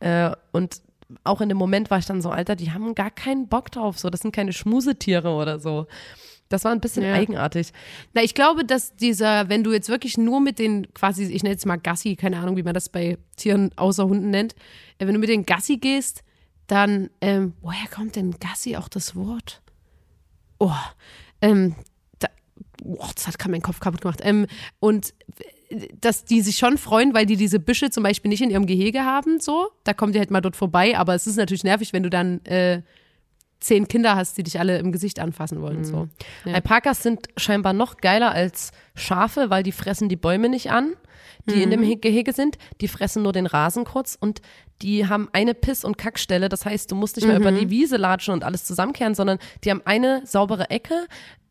B: Äh, und auch in dem Moment war ich dann so, Alter, die haben gar keinen Bock drauf, so, das sind keine Schmusetiere oder so. Das war ein bisschen
A: Ja.
B: eigenartig.
A: Na, ich glaube, dass dieser, wenn du jetzt wirklich nur mit den quasi, ich nenne jetzt mal Gassi, keine Ahnung, wie man das bei Tieren außer Hunden nennt, äh, wenn du mit den Gassi gehst, dann, ähm, woher kommt denn Gassi auch das Wort? Oh, ähm, da, oh, das hat gerade meinen Kopf kaputt gemacht. Ähm, und dass die sich schon freuen, weil die diese Büsche zum Beispiel nicht in ihrem Gehege haben, so. Da kommen die halt mal dort vorbei, aber es ist natürlich nervig, wenn du dann äh, zehn Kinder hast, die dich alle im Gesicht anfassen wollen, so. Ja.
B: Alpakas sind scheinbar noch geiler als Schafe, weil die fressen die Bäume nicht an, die in dem He- Gehege sind. Die fressen nur den Rasen kurz und die haben eine Piss- und Kackstelle. Das heißt, du musst nicht mehr über die Wiese latschen und alles zusammenkehren, sondern die haben eine saubere Ecke,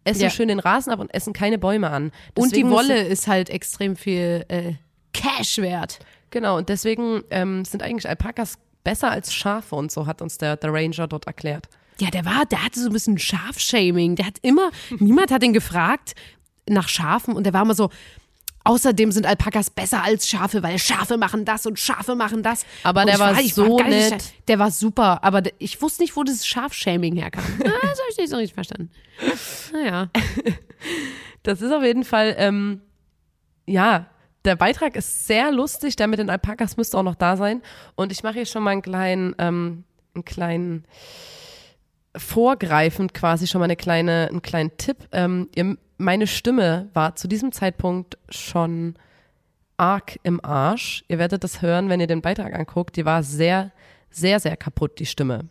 B: essen
A: Ja.
B: schön den Rasen ab und essen keine Bäume an.
A: Und die
B: Deswegen
A: Wolle ist halt extrem viel äh, Cash wert.
B: Genau, und deswegen ähm, sind eigentlich Alpakas besser als Schafe und so hat uns der, der Ranger dort erklärt.
A: Ja, der war, der hatte so ein bisschen Schafshaming. Der hat immer, niemand hat ihn gefragt nach Schafen und der war immer so, außerdem sind Alpakas besser als Schafe, weil Schafe machen das und Schafe machen das.
B: Aber
A: und
B: der war
A: ich
B: so
A: nicht-
B: nett.
A: Der war super, aber ich wusste nicht, wo das Schafshaming herkam. (laughs) Ah, das habe ich nicht so richtig verstanden. Naja. (laughs)
B: Das ist auf jeden Fall, ähm, ja, der Beitrag ist sehr lustig. Der mit den Alpakas müsste auch noch da sein. Und ich mache hier schon mal einen kleinen, ähm, einen kleinen, vorgreifend quasi schon mal eine kleine, einen kleinen Tipp. Ähm, ihr, meine Stimme war zu diesem Zeitpunkt schon arg im Arsch. Ihr werdet das hören, wenn ihr den Beitrag anguckt. Die war sehr, sehr, sehr kaputt, die Stimme.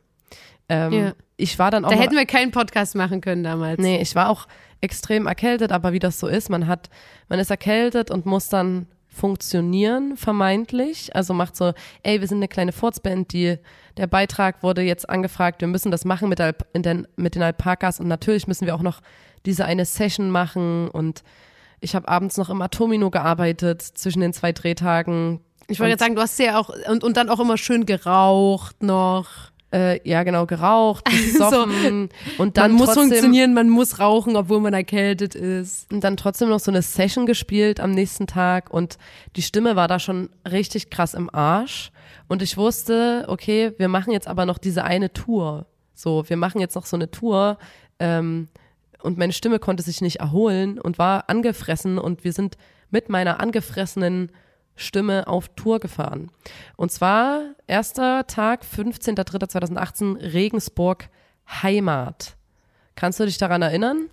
B: Ähm,
A: Ja.
B: Ich war dann auch
A: Da hätten wir keinen Podcast machen können damals.
B: Nee, ich war auch extrem erkältet, aber wie das so ist, man hat, man ist erkältet und muss dann funktionieren, vermeintlich. Also macht so, ey, wir sind eine kleine Furzband, die, der Beitrag wurde jetzt angefragt, wir müssen das machen mit, Alp, den, mit den Alpakas und natürlich müssen wir auch noch diese eine Session machen und ich habe abends noch im Atomino gearbeitet zwischen den zwei Drehtagen.
A: Ich wollte jetzt sagen, du hast ja auch, und, und dann auch immer schön geraucht noch.
B: Äh, ja, genau, geraucht, (laughs) gesoffen und dann
A: man muss
B: trotzdem,
A: funktionieren, man muss rauchen, obwohl man erkältet ist.
B: und dann trotzdem noch so eine Session gespielt am nächsten Tag und die Stimme war da schon richtig krass im Arsch und ich wusste, okay, wir machen jetzt aber noch diese eine Tour. So, wir machen jetzt noch so eine Tour ähm, und meine Stimme konnte sich nicht erholen und war angefressen und wir sind mit meiner angefressenen Stimme auf Tour gefahren. Und zwar erster Tag, 15.03.2018, Regensburg Heimat. Kannst du dich daran erinnern?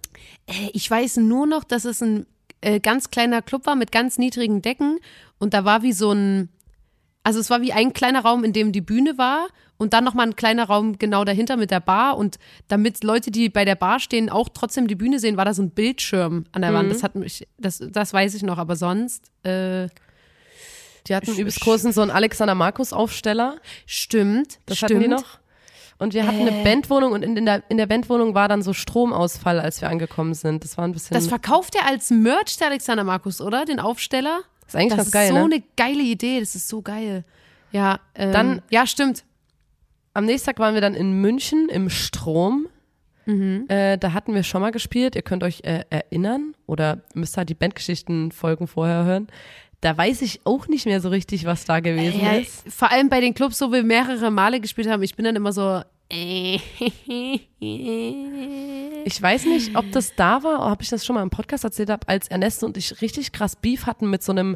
A: Äh, ich weiß nur noch, dass es ein äh, ganz kleiner Club war mit ganz niedrigen Decken und da war wie so ein, also es war wie ein kleiner Raum, in dem die Bühne war und dann nochmal ein kleiner Raum genau dahinter mit der Bar und damit Leute, die bei der Bar stehen, auch trotzdem die Bühne sehen, war da so ein Bildschirm an der Wand. Das hat mich, das, das weiß ich noch, aber sonst, äh,
B: Die hatten übelst großen so einen Alexander Markus Aufsteller.
A: stimmt.
B: Das
A: stimmt.
B: hatten die noch. Und wir hatten
A: Äh.
B: eine Bandwohnung und in, in, der, in der Bandwohnung war dann so Stromausfall, als wir angekommen sind. Das war ein bisschen.
A: Das verkauft er als Merch, der Alexander Markus, oder? Den Aufsteller?
B: Ist eigentlich
A: Das
B: ganz
A: ist
B: geil,
A: so
B: ne?
A: eine geile Idee, das ist so geil. Ja, ähm,
B: Dann-
A: ja, stimmt.
B: Am nächsten Tag waren wir dann in München im Strom.
A: Mhm.
B: Äh, da hatten wir schon mal gespielt. Ihr könnt euch äh, erinnern oder müsst halt die Bandgeschichten-Folgen vorher hören. Da weiß ich auch nicht mehr so richtig, was da gewesen
A: Ja,
B: ist.
A: vor allem bei den Clubs, wo wir mehrere Male gespielt haben, ich bin dann immer so. (laughs)
B: Ich weiß nicht, ob das da war, ob ich das schon mal im Podcast erzählt habe, als Ernesto und ich richtig krass Beef hatten mit so einem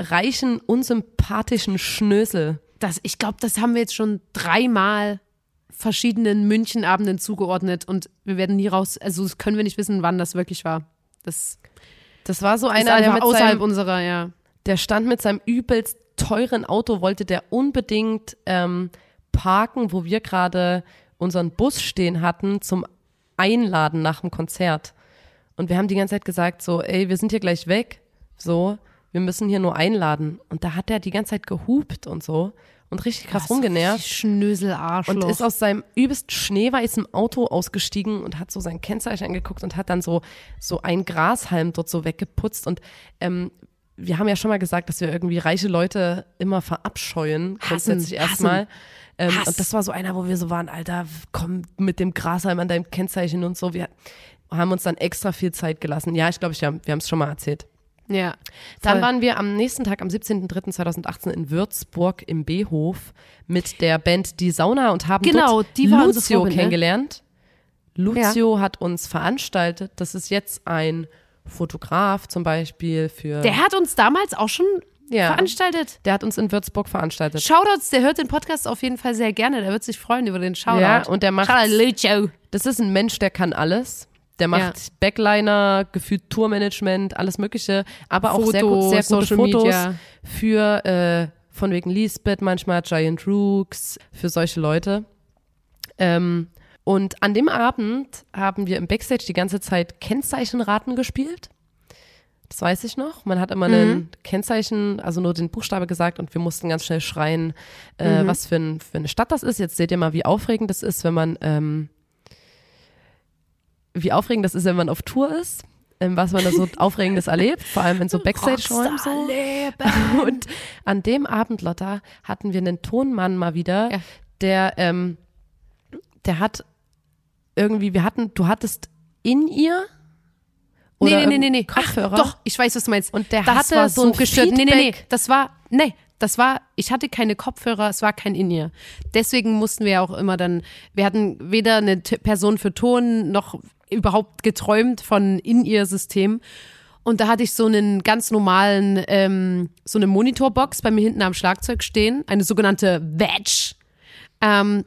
B: reichen, unsympathischen Schnösel.
A: Das, ich glaube, das haben wir jetzt schon dreimal verschiedenen Münchenabenden zugeordnet und wir werden nie raus, also das können wir nicht wissen, wann das wirklich war. Das
B: Das war so einer, der mit
A: außerhalb
B: seinem,
A: unserer, ja.
B: der stand mit seinem übelst teuren Auto, wollte der unbedingt ähm, parken, wo wir gerade unseren Bus stehen hatten zum Einladen nach dem Konzert. Und wir haben die ganze Zeit gesagt so, ey, wir sind hier gleich weg, so, wir müssen hier nur einladen. Und da hat er die ganze Zeit gehupt und so und richtig krass rumgenervt.
A: Schnösel, Arschloch.
B: Und ist aus seinem übelst schneeweißen Auto ausgestiegen und hat so sein Kennzeichen angeguckt und hat dann so, so ein Grashalm dort so weggeputzt. Und ähm, wir haben ja schon mal gesagt, dass wir irgendwie reiche Leute immer verabscheuen, grundsätzlich erstmal. Ähm, und das war so einer, wo wir so waren, Alter, komm mit dem Grashalm an deinem Kennzeichen und so. Wir haben uns dann extra viel Zeit gelassen. Ja, ich glaube, wir haben es schon mal erzählt.
A: ja.
B: Dann
A: Voll.
B: waren wir am nächsten Tag, am 17.03.2018 in Würzburg im B-Hof mit der Band Die Sauna und haben
A: Genau, die
B: Lucio
A: Vorbilder.
B: kennengelernt. Lucio hat uns veranstaltet. Das ist jetzt ein Fotograf zum Beispiel für.
A: Der hat uns damals auch schon
B: Ja.
A: veranstaltet.
B: der hat uns in Würzburg veranstaltet.
A: Shoutouts, der hört den Podcast auf jeden Fall sehr gerne. Der wird sich freuen über den Shoutout.
B: Ja, und der macht-. Das ist ein Mensch, der kann alles. Der macht
A: Ja.
B: Backliner, gefühlt Tourmanagement, alles Mögliche, aber auch sehr, gut, sehr gute
A: Social
B: Fotos
A: Media.
B: für äh, von wegen Lisbeth, manchmal Giant Rooks, für solche Leute. Ähm, und an dem Abend haben wir im Backstage die ganze Zeit Kennzeichenraten gespielt. Das weiß ich noch. Man hat immer
A: Mhm.
B: ein Kennzeichen, also nur den Buchstabe gesagt und wir mussten ganz schnell schreien, äh,
A: Mhm.
B: was für, ein, für eine Stadt das ist. Jetzt seht ihr mal, wie aufregend das ist, wenn man ähm, wie aufregend das ist, wenn man auf Tour ist, ähm, was man da so (laughs) Aufregendes erlebt, vor allem in so Backstage-Räumen so. (laughs) Und an dem Abend, Lotta, hatten wir einen Tonmann mal wieder,
A: Ja.
B: der, ähm, der hat irgendwie, wir hatten, du hattest in ihr oder
A: nee, nee, nee, nee.
B: Kopfhörer.
A: Ach, doch, ich weiß, was du meinst.
B: Und der
A: das
B: hatte
A: war
B: so
A: so
B: ein
A: gestört. Nee, nee, nee.
B: Feedback.
A: Das war, nee, das war, ich hatte keine Kopfhörer, es war kein In-Ear. Deswegen mussten wir ja auch immer dann, wir hatten weder eine Person für Ton noch überhaupt geträumt von In-Ear-System. Und da hatte ich so einen ganz normalen, ähm, so eine Monitorbox bei mir hinten am Schlagzeug stehen, eine sogenannte Wedge. Ähm,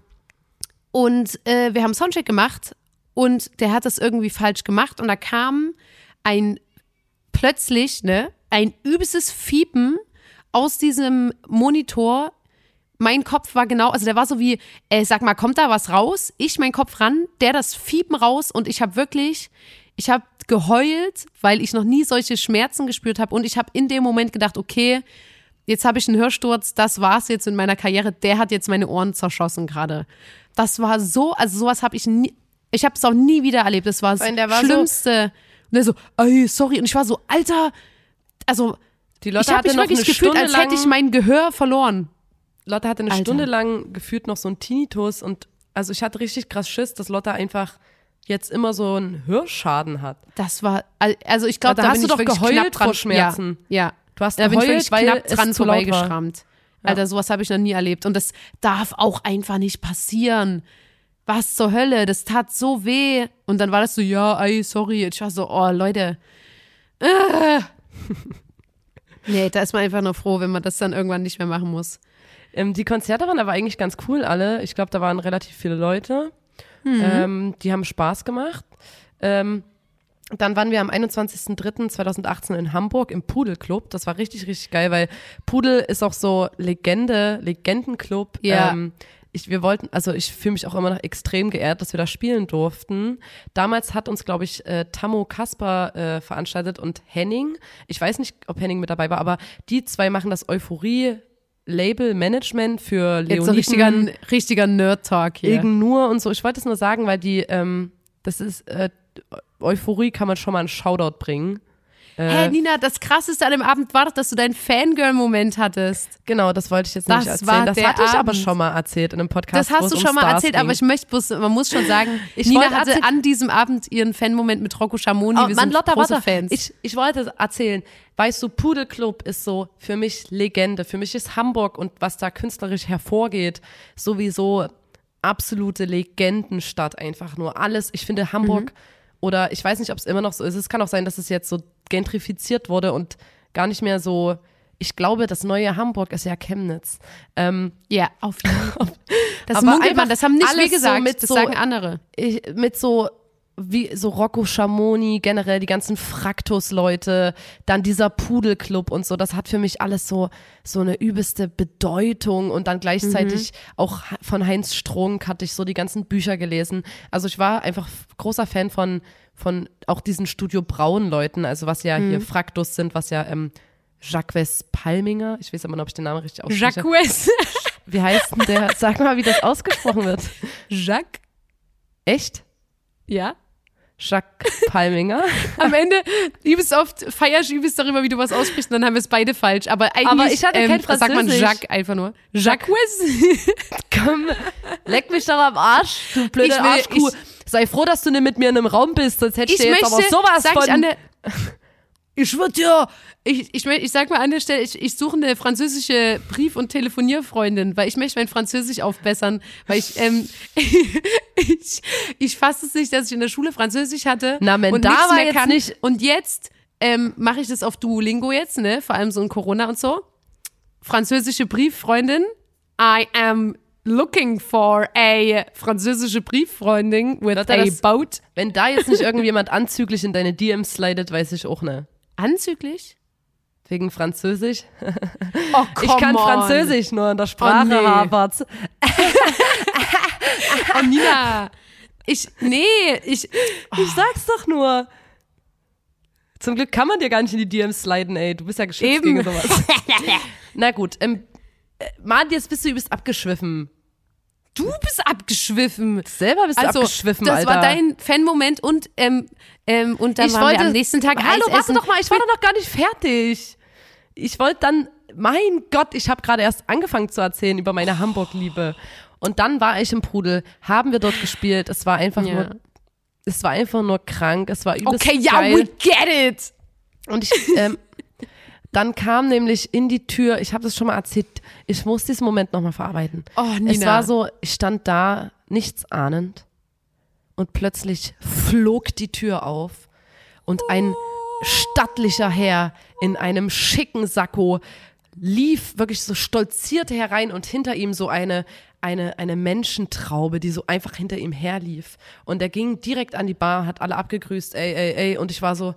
A: und äh, wir haben Soundcheck gemacht und der hat das irgendwie falsch gemacht und da kam ein plötzlich, ne, ein übelstes Fiepen aus diesem Monitor. Mein Kopf war genau, also der war so wie, äh, sag mal, kommt da was raus? Ich mein Kopf ran, der das Fiepen raus und ich habe wirklich, ich habe geheult, weil ich noch nie solche Schmerzen gespürt habe und ich habe in dem Moment gedacht, okay, jetzt habe ich einen Hörsturz, das war's jetzt in meiner Karriere, der hat jetzt meine Ohren zerschossen gerade. Das war so, also sowas habe ich nie, ich habe es auch nie wieder erlebt. Das war das
B: war so-
A: Schlimmste. Und er so, ey, sorry. Und ich war so, Alter, also
B: Die
A: ich
B: Lotte
A: habe mich wirklich gefühlt, als hätte ich mein Gehör verloren.
B: Lotte hatte eine
A: Alter.
B: Stunde lang gefühlt noch so ein Tinnitus und also ich hatte richtig krass Schiss, dass Lotte einfach jetzt immer so einen Hörschaden hat.
A: Das war, also ich glaube,
B: Da hast du
A: ich
B: doch geheult vor Schmerzen.
A: Ja, ja.
B: Du hast
A: da bin ich
B: geheult, weil
A: knapp dran vorbeigeschrammt. Alter, sowas habe ich noch nie erlebt. Und das darf auch einfach nicht passieren. Was zur Hölle? Das tat so weh. Und dann war das so, ja, ey, sorry. Ich war so, oh, Leute. (laughs) Nee, da ist man einfach nur froh, wenn man das dann irgendwann nicht mehr machen muss.
B: Ähm, die Konzerte waren aber eigentlich ganz cool alle. Ich glaube, da waren relativ viele Leute. Ähm, die haben Spaß gemacht. Ähm, dann waren wir am 21.03.2018 in Hamburg im Pudelclub. Das war richtig, richtig geil, weil Pudel ist auch so Legende, Legendenclub.
A: Ja.
B: Ähm, ich, wir wollten, also ich fühle mich auch immer noch extrem geehrt, dass wir da spielen durften. Damals hat uns, glaube ich, äh, Tammo Kasper äh, veranstaltet und Henning. Ich weiß nicht, ob Henning mit dabei war, aber die zwei machen das Euphorie Label Management für
A: Jetzt so
B: Leoniden,
A: richtiger, richtiger Nerd-Talk hier.
B: Egen nur und so. Ich wollte es nur sagen, weil die, ähm, das ist, äh, Euphorie kann man schon mal einen Shoutout bringen. Äh,
A: Hä, Nina, das krasseste an dem Abend war doch, dass du deinen Fangirl-Moment hattest.
B: Genau, das wollte ich jetzt
A: Das
B: nicht erzählen. das hatte ich aber schon mal erzählt in einem Podcast.
A: Das hast du schon
B: um
A: mal
B: Stars
A: erzählt,
B: ging.
A: aber ich möchte bloß, man muss schon sagen, (laughs)
B: Ich
A: Nina hatte an diesem Abend ihren Fan-Moment mit Rocco Schamoni.
B: Oh,
A: Wir
B: Mann,
A: sind
B: Lotta,
A: große
B: warte.
A: Fans.
B: Ich, ich wollte erzählen, weißt du, Pudelclub ist so für mich Legende. Für mich ist Hamburg und was da künstlerisch hervorgeht, sowieso absolute Legendenstadt einfach nur. Alles, ich finde Hamburg oder ich weiß nicht, ob es immer noch so ist. Es kann auch sein, dass es jetzt so gentrifiziert wurde und gar nicht mehr so. Ich glaube, das neue Hamburg ist ja Chemnitz. Ähm,
A: ja, auf jeden Fall. (laughs) Das
B: Aber einfach
A: das haben nicht wir
B: so
A: gesagt,
B: mit
A: das
B: so-
A: sagen andere.
B: ich, mit so wie so Rocco Schamoni, generell die ganzen Fraktus-Leute, dann dieser Pudelclub und so, das hat für mich alles so, so eine übelste Bedeutung und dann gleichzeitig auch von Heinz Strunk hatte ich so die ganzen Bücher gelesen. Also ich war einfach großer Fan von, von auch diesen Studio Braun-Leuten, also was ja hier Fraktus sind, was ja ähm, Jacques Palminger, ich weiß aber nicht, ob ich den Namen richtig ausspreche.
A: Jacques. (laughs)
B: Wie heißt denn der? Sag mal, wie das ausgesprochen wird.
A: Jacques?
B: Echt?
A: Ja.
B: Jacques Palminger. (laughs)
A: Am Ende übelst oft feierst du übelst darüber, wie du was aussprichst, und dann haben wir es beide falsch. Aber eigentlich
B: Aber ich hatte kein
A: ähm, sagt man. Jacques einfach nur. Jacques? (laughs)
B: Komm, leck mich doch am Arsch, du blöde
A: Ich will-
B: Arschkuh. Sei froh, dass du nicht mit mir in einem Raum bist, sonst hätte ich,
A: Ich
B: dir jetzt
A: möchte,
B: aber sowas
A: sag
B: von...
A: ich an der, (laughs) ich würde ja, ich, ich, ich sag mal an der Stelle, ich, ich suche eine französische Brief- und Telefonierfreundin, weil ich möchte mein Französisch aufbessern, weil ich, ähm, (laughs) ich, ich fasse es nicht, dass ich in der Schule Französisch hatte
B: Na, wenn
A: und
B: da
A: nichts
B: war
A: mehr
B: jetzt
A: kann.
B: nicht-
A: Und jetzt ähm, mache ich das auf Duolingo jetzt, ne, vor allem so in Corona und so. Französische Brieffreundin, I am looking for a französische Brieffreundin with
B: Lotta,
A: a
B: das-
A: boat.
B: Wenn da jetzt nicht irgendjemand anzüglich in deine DMs slidet, weiß ich auch ne.
A: Anzüglich?
B: Wegen Französisch.
A: Oh, (laughs)
B: ich kann
A: on.
B: Französisch, nur in der Sprache
A: nee.
B: hapert's. (laughs)
A: Oh, Nina. Ich, nee, ich,
B: Ich sag's doch nur. Zum Glück kann man dir gar nicht in die DMs sliden, ey. Du bist ja geschützt
A: Eben.
B: gegen sowas. (laughs) Na gut, ähm, äh, Mann, jetzt bist du übelst abgeschwiffen.
A: Du bist abgeschwiffen.
B: Selber bist du
A: Also,
B: abgeschwiffen,
A: das
B: Alter.
A: war dein Fan-Moment und, ähm, ähm, und dann
B: ich
A: waren
B: wollte,
A: wir am nächsten Tag
B: Hallo,
A: Eis
B: warte doch mal, ich war doch noch gar nicht fertig. Ich wollte dann, mein Gott, ich habe gerade erst angefangen zu erzählen über meine Hamburg-Liebe. Und dann war ich im Pudel, haben wir dort gespielt. Es war einfach
A: Ja.
B: nur, es war einfach nur krank. Es war übelst
A: Okay, ja,
B: geil.
A: we get it.
B: Und ich, ähm, dann kam nämlich in die Tür, ich habe das schon mal erzählt, ich muss diesen Moment nochmal verarbeiten.
A: Oh, Nina.
B: Es war so, ich stand da, nichts ahnend, und plötzlich flog die Tür auf und ein stattlicher Herr in einem schicken Sakko lief wirklich so stolzierte herein und hinter ihm so eine eine eine Menschentraube, die so einfach hinter ihm herlief und er ging direkt an die Bar, hat alle abgegrüßt, ey ey ey und ich war so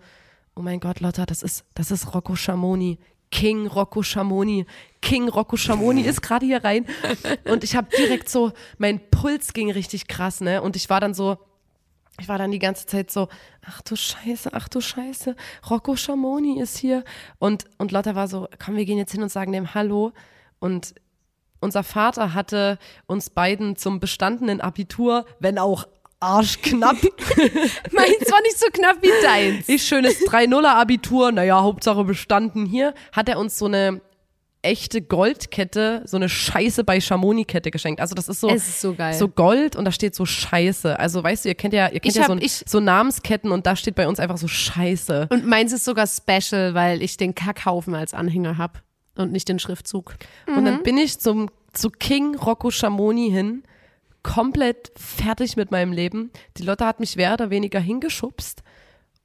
B: oh mein Gott, Lotta, das ist das ist Rocco Schamoni. King Rocco Schamoni. King Rocco Schamoni ist gerade hier rein und ich habe direkt so mein Puls ging richtig krass, ne? Und ich war dann so ich war dann die ganze Zeit so, ach du Scheiße, ach du Scheiße, Rocco Schamoni ist hier. Und, und Lotta war so, komm, wir gehen jetzt hin und sagen dem Hallo. Und unser Vater hatte uns beiden zum bestandenen Abitur, wenn auch arschknapp, (laughs)
A: Meins war nicht so knapp wie deins.
B: ich schönes 3-0er Abitur, naja, Hauptsache bestanden hier, hat er uns so eine echte Goldkette, so eine Scheiße bei Schamoni-Kette geschenkt. Also das ist so,
A: ist so geil.
B: so Gold und da steht so Scheiße. Also weißt du, ihr kennt ja, ihr kennt
A: Ich
B: ja
A: hab-
B: so,
A: ich-
B: so Namensketten und da steht bei uns einfach so Scheiße.
A: Und meins ist sogar special, weil ich den Kackhaufen als Anhänger habe und nicht den Schriftzug.
B: Und dann bin ich zum, zu King Rocco Schamoni hin, komplett fertig mit meinem Leben. Die Lotta hat mich mehr oder weniger hingeschubst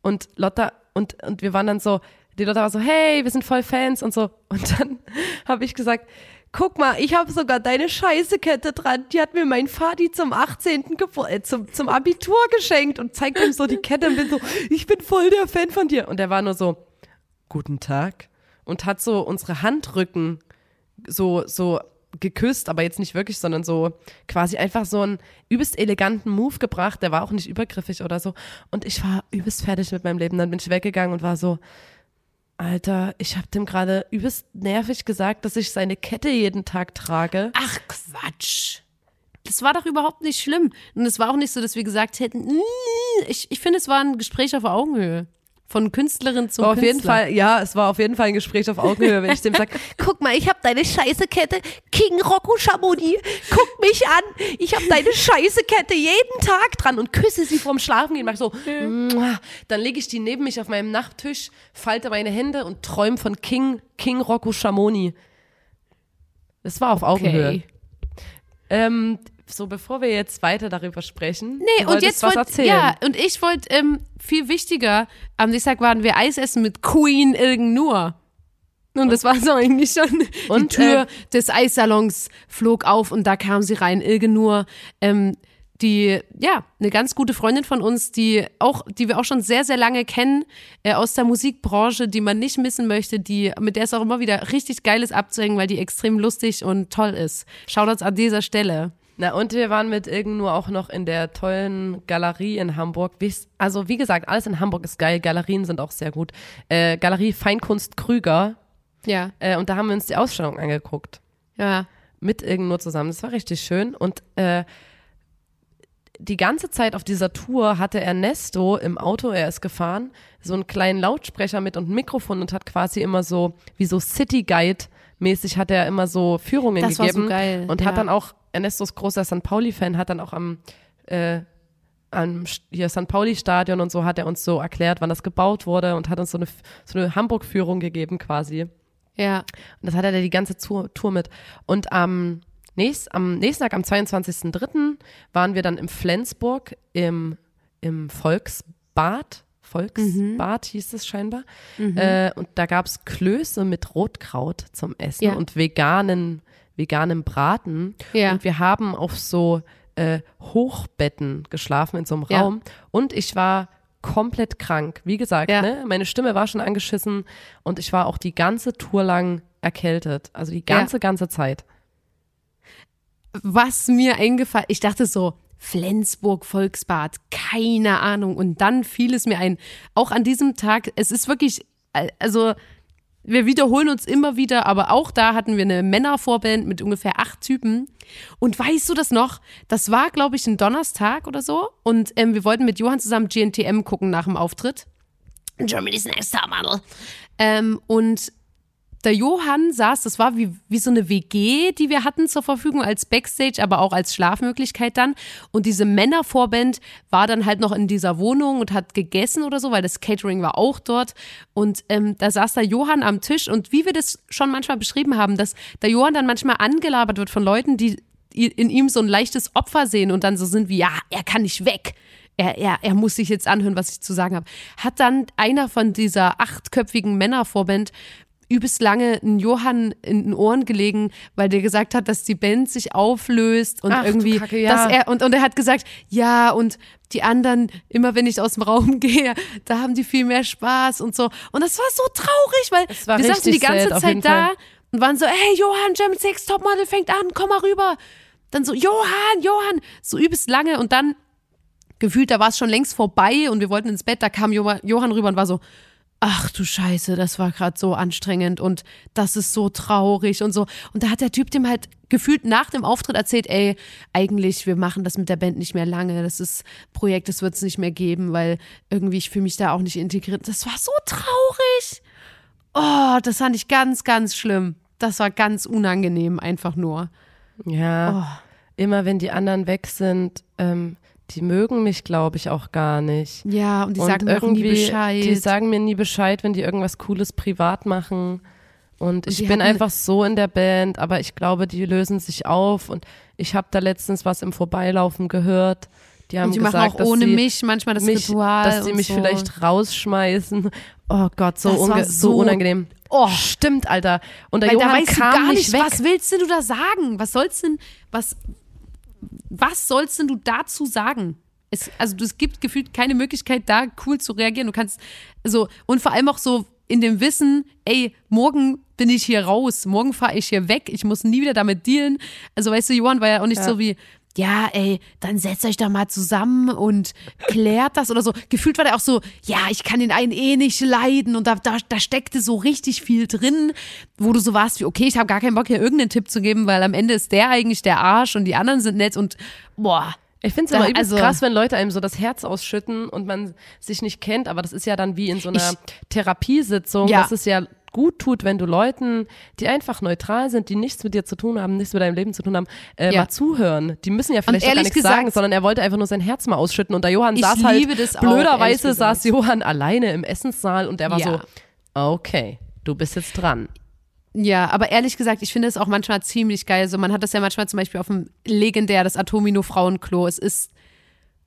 B: und Lotta, und, und wir waren dann so, die Lotta war so, hey, wir sind voll Fans und so. Und dann (laughs) habe ich gesagt, guck mal, ich habe sogar deine Scheißekette dran. Die hat mir mein Vati zum 18. Gebur äh, zum, zum Abitur geschenkt und zeigt ihm so die Kette und bin so, ich bin voll der Fan von dir. Und er war nur so, guten Tag. Und hat so unsere Handrücken so, so geküsst, aber jetzt nicht wirklich, sondern so quasi einfach so einen übelst eleganten Move gebracht. Der war auch nicht übergriffig oder so. Und ich war übelst fertig mit meinem Leben. Dann bin ich weggegangen und war so, Alter, ich habe dem gerade übelst nervig gesagt, dass ich seine Kette jeden Tag trage.
A: Ach Quatsch. Das war doch überhaupt nicht schlimm. Und es war auch nicht so, dass wir gesagt hätten, "Mm." ich, ich finde, es war ein Gespräch auf Augenhöhe. Von Künstlerin zum
B: War auf jeden
A: Künstler.
B: Fall, ja, es war auf jeden Fall ein Gespräch auf Augenhöhe, wenn ich dem sage, (laughs) guck mal, ich habe deine Scheißekette, King Rocco Chamonix, guck mich an, ich habe deine Scheißekette jeden Tag dran und küsse sie vorm Schlafengehen, mach so, "Mua." dann lege ich die neben mich auf meinem Nachttisch, falte meine Hände und träume von King, King Rocco Chamonix. Das war auf Augenhöhe.
A: Okay.
B: Ähm, so, bevor wir jetzt weiter darüber sprechen,
A: Nee, und jetzt
B: was
A: wollt,
B: erzählen.
A: ja, und ich wollte ähm, viel wichtiger, am nächsten Tag waren wir Eis essen mit Queen Ilgen Nur. Und das war so eigentlich schon. die
B: Und,
A: Tür
B: äh,
A: des Eissalons flog auf und da kam sie rein. Ilge Nur, ähm, die, ja, eine ganz gute Freundin von uns, die auch, die wir auch schon sehr, sehr lange kennen, äh, aus der Musikbranche, die man nicht missen möchte, die, mit der es auch immer wieder richtig geil ist abzuhängen, weil die extrem lustig und toll ist. Shoutouts an dieser Stelle.
B: Na, und wir waren mit Ilgen nur auch noch in der tollen Galerie in Hamburg. Also, wie gesagt, alles in Hamburg ist geil. Galerien sind auch sehr gut. Äh, Galerie Feinkunst Krüger.
A: Ja,
B: Äh, und da haben wir uns die Ausstellung angeguckt.
A: ja.
B: Mit Ilgen nur zusammen. Das war richtig schön. Und äh, die ganze Zeit auf dieser Tour hatte Ernesto im Auto, er ist gefahren, so einen kleinen Lautsprecher mit und ein Mikrofon und hat quasi immer so, wie so City Guide mäßig hat er immer so Führungen
A: Das war so
B: gegeben.
A: geil,
B: Und
A: ja.
B: hat dann auch, Ernesto ist großer St. Pauli-Fan, hat dann auch am, äh, am St- hier St. Pauli-Stadion und so hat er uns so erklärt, wann das gebaut wurde und hat uns so eine, so eine Hamburg-Führung gegeben quasi.
A: Ja.
B: Und das hat er die ganze Tour, mit. Und am, nächst, am nächsten Tag, am 22.03., waren wir dann im Flensburg im, im Volksbad. Volksbad hieß es scheinbar. Äh, und da gab's Klöße mit Rotkraut zum Essen
A: Ja.
B: und veganen, veganem Braten.
A: Ja.
B: Und wir haben auf so äh, Hochbetten geschlafen in so einem
A: Ja.
B: Raum. Und ich war komplett krank. Wie gesagt,
A: Ja.
B: ne? meine Stimme war schon angeschissen und ich war auch die ganze Tour lang erkältet. Also die ganze, ganze Zeit.
A: was mir eingefallen, ich dachte so, Flensburg Volksbad, keine Ahnung. Und dann fiel es mir ein, auch an diesem Tag, es ist wirklich, äh, also wir wiederholen uns immer wieder, aber auch da hatten wir eine Männervorband mit ungefähr acht Typen. Und weißt du das noch? Das war, glaube ich, ein Donnerstag oder so. Und ähm, wir wollten mit Johann zusammen GNTM gucken nach dem Auftritt. Germany's Next Topmodel. Ähm, und der Johann saß, das war wie, wie so eine WG, die wir hatten zur Verfügung als Backstage, aber auch als Schlafmöglichkeit dann. Und diese Männervorband war dann halt noch in dieser Wohnung und hat gegessen oder so, weil das Catering war auch dort. Und ähm, da saß der Johann am Tisch und wie wir das schon manchmal beschrieben haben, dass der Johann dann manchmal angelabert wird von Leuten, die in ihm so ein leichtes Opfer sehen und dann so sind wie, ja, er kann nicht weg er, er, er muss sich jetzt anhören, was ich zu sagen habe. Hat dann einer von dieser achtköpfigen Männervorband übelst lange einen Johann in den Ohren gelegen, weil der gesagt hat, dass die Band sich auflöst und
B: Ach,
A: irgendwie,
B: Kacke, ja.
A: dass er und, und er hat gesagt, ja und die anderen, immer wenn ich aus dem Raum (laughs) gehe, da haben die viel mehr Spaß und so. Und das war so traurig, weil wir saßen die ganze
B: sad,
A: Zeit da
B: Fall.
A: und waren so, hey Johann, German Sex Topmodel fängt an, komm mal rüber. Dann so, Johann, Johann, so übelst lange und dann gefühlt, da war es schon längst vorbei und wir wollten ins Bett, da kam Jo- Johann rüber und war so, ach du Scheiße, das war gerade so anstrengend und das ist so traurig und so. Und da hat der Typ dem halt gefühlt nach dem Auftritt erzählt, ey, eigentlich, wir machen das mit der Band nicht mehr lange, das ist Projekt, das wird es nicht mehr geben, weil irgendwie ich fühle mich da auch nicht integriert. Das war so traurig. Oh, das fand ich ganz, ganz schlimm. Das war ganz unangenehm, einfach nur.
B: Ja. Immer wenn die anderen weg sind, ähm, die mögen mich, glaube ich, auch gar nicht.
A: Ja, und die
B: und
A: sagen nie Bescheid.
B: Die sagen mir nie Bescheid, wenn die irgendwas Cooles privat machen. Und ich
A: die
B: bin einfach so in der Band, aber ich glaube, die lösen sich auf. Und ich habe da letztens was im Vorbeilaufen gehört. Die haben
A: und die
B: gesagt,
A: machen auch
B: dass
A: ohne
B: sie
A: mich manchmal das
B: mich,
A: Ritual.
B: dass sie
A: und
B: mich
A: so.
B: vielleicht rausschmeißen. Oh Gott, so, so
A: so-
B: unangenehm.
A: Oh.
B: Stimmt, Alter. Und der
A: Weil da
B: Johann
A: weißt du
B: kam
A: gar
B: nicht weg.
A: was willst denn du da sagen? Was sollst denn, was, was sollst denn du dazu sagen? Es, also es gibt gefühlt keine Möglichkeit, da cool zu reagieren. Du kannst so, und vor allem auch so in dem Wissen, ey, morgen bin ich hier raus, morgen fahre ich hier weg, ich muss nie wieder damit dealen. Also weißt du, Johann war ja auch nicht so wie, ja, ey, dann setzt euch doch mal zusammen und klärt das oder so. Gefühlt war der auch so, ja, ich kann den einen eh nicht leiden und da, da, da steckte so richtig viel drin, wo du so warst wie, okay, ich habe gar keinen Bock hier irgendeinen Tipp zu geben, weil am Ende ist der eigentlich der Arsch und die anderen sind nett und boah.
B: Ich finde es immer übelst
A: also-
B: krass, wenn Leute einem so das Herz ausschütten und man sich nicht kennt, aber das ist ja dann wie in so einer
A: Ich-
B: Therapiesitzung,
A: Ja.
B: dass es ja gut tut, wenn du Leuten, die einfach neutral sind, die nichts mit dir zu tun haben, nichts mit deinem Leben zu tun haben, äh,
A: Ja.
B: mal zuhören. Die müssen ja vielleicht gar nichts
A: gesagt-
B: sagen, sondern er wollte einfach nur sein Herz mal ausschütten und der Johann saß halt,
A: auch,
B: blöderweise saß Johann alleine im Essenssaal und der war
A: Ja.
B: so, okay, du bist jetzt dran.
A: Ja, aber ehrlich gesagt, ich finde es auch manchmal ziemlich geil. So, man hat das ja manchmal zum Beispiel auf dem legendär, das Atomino Frauenklo. Es ist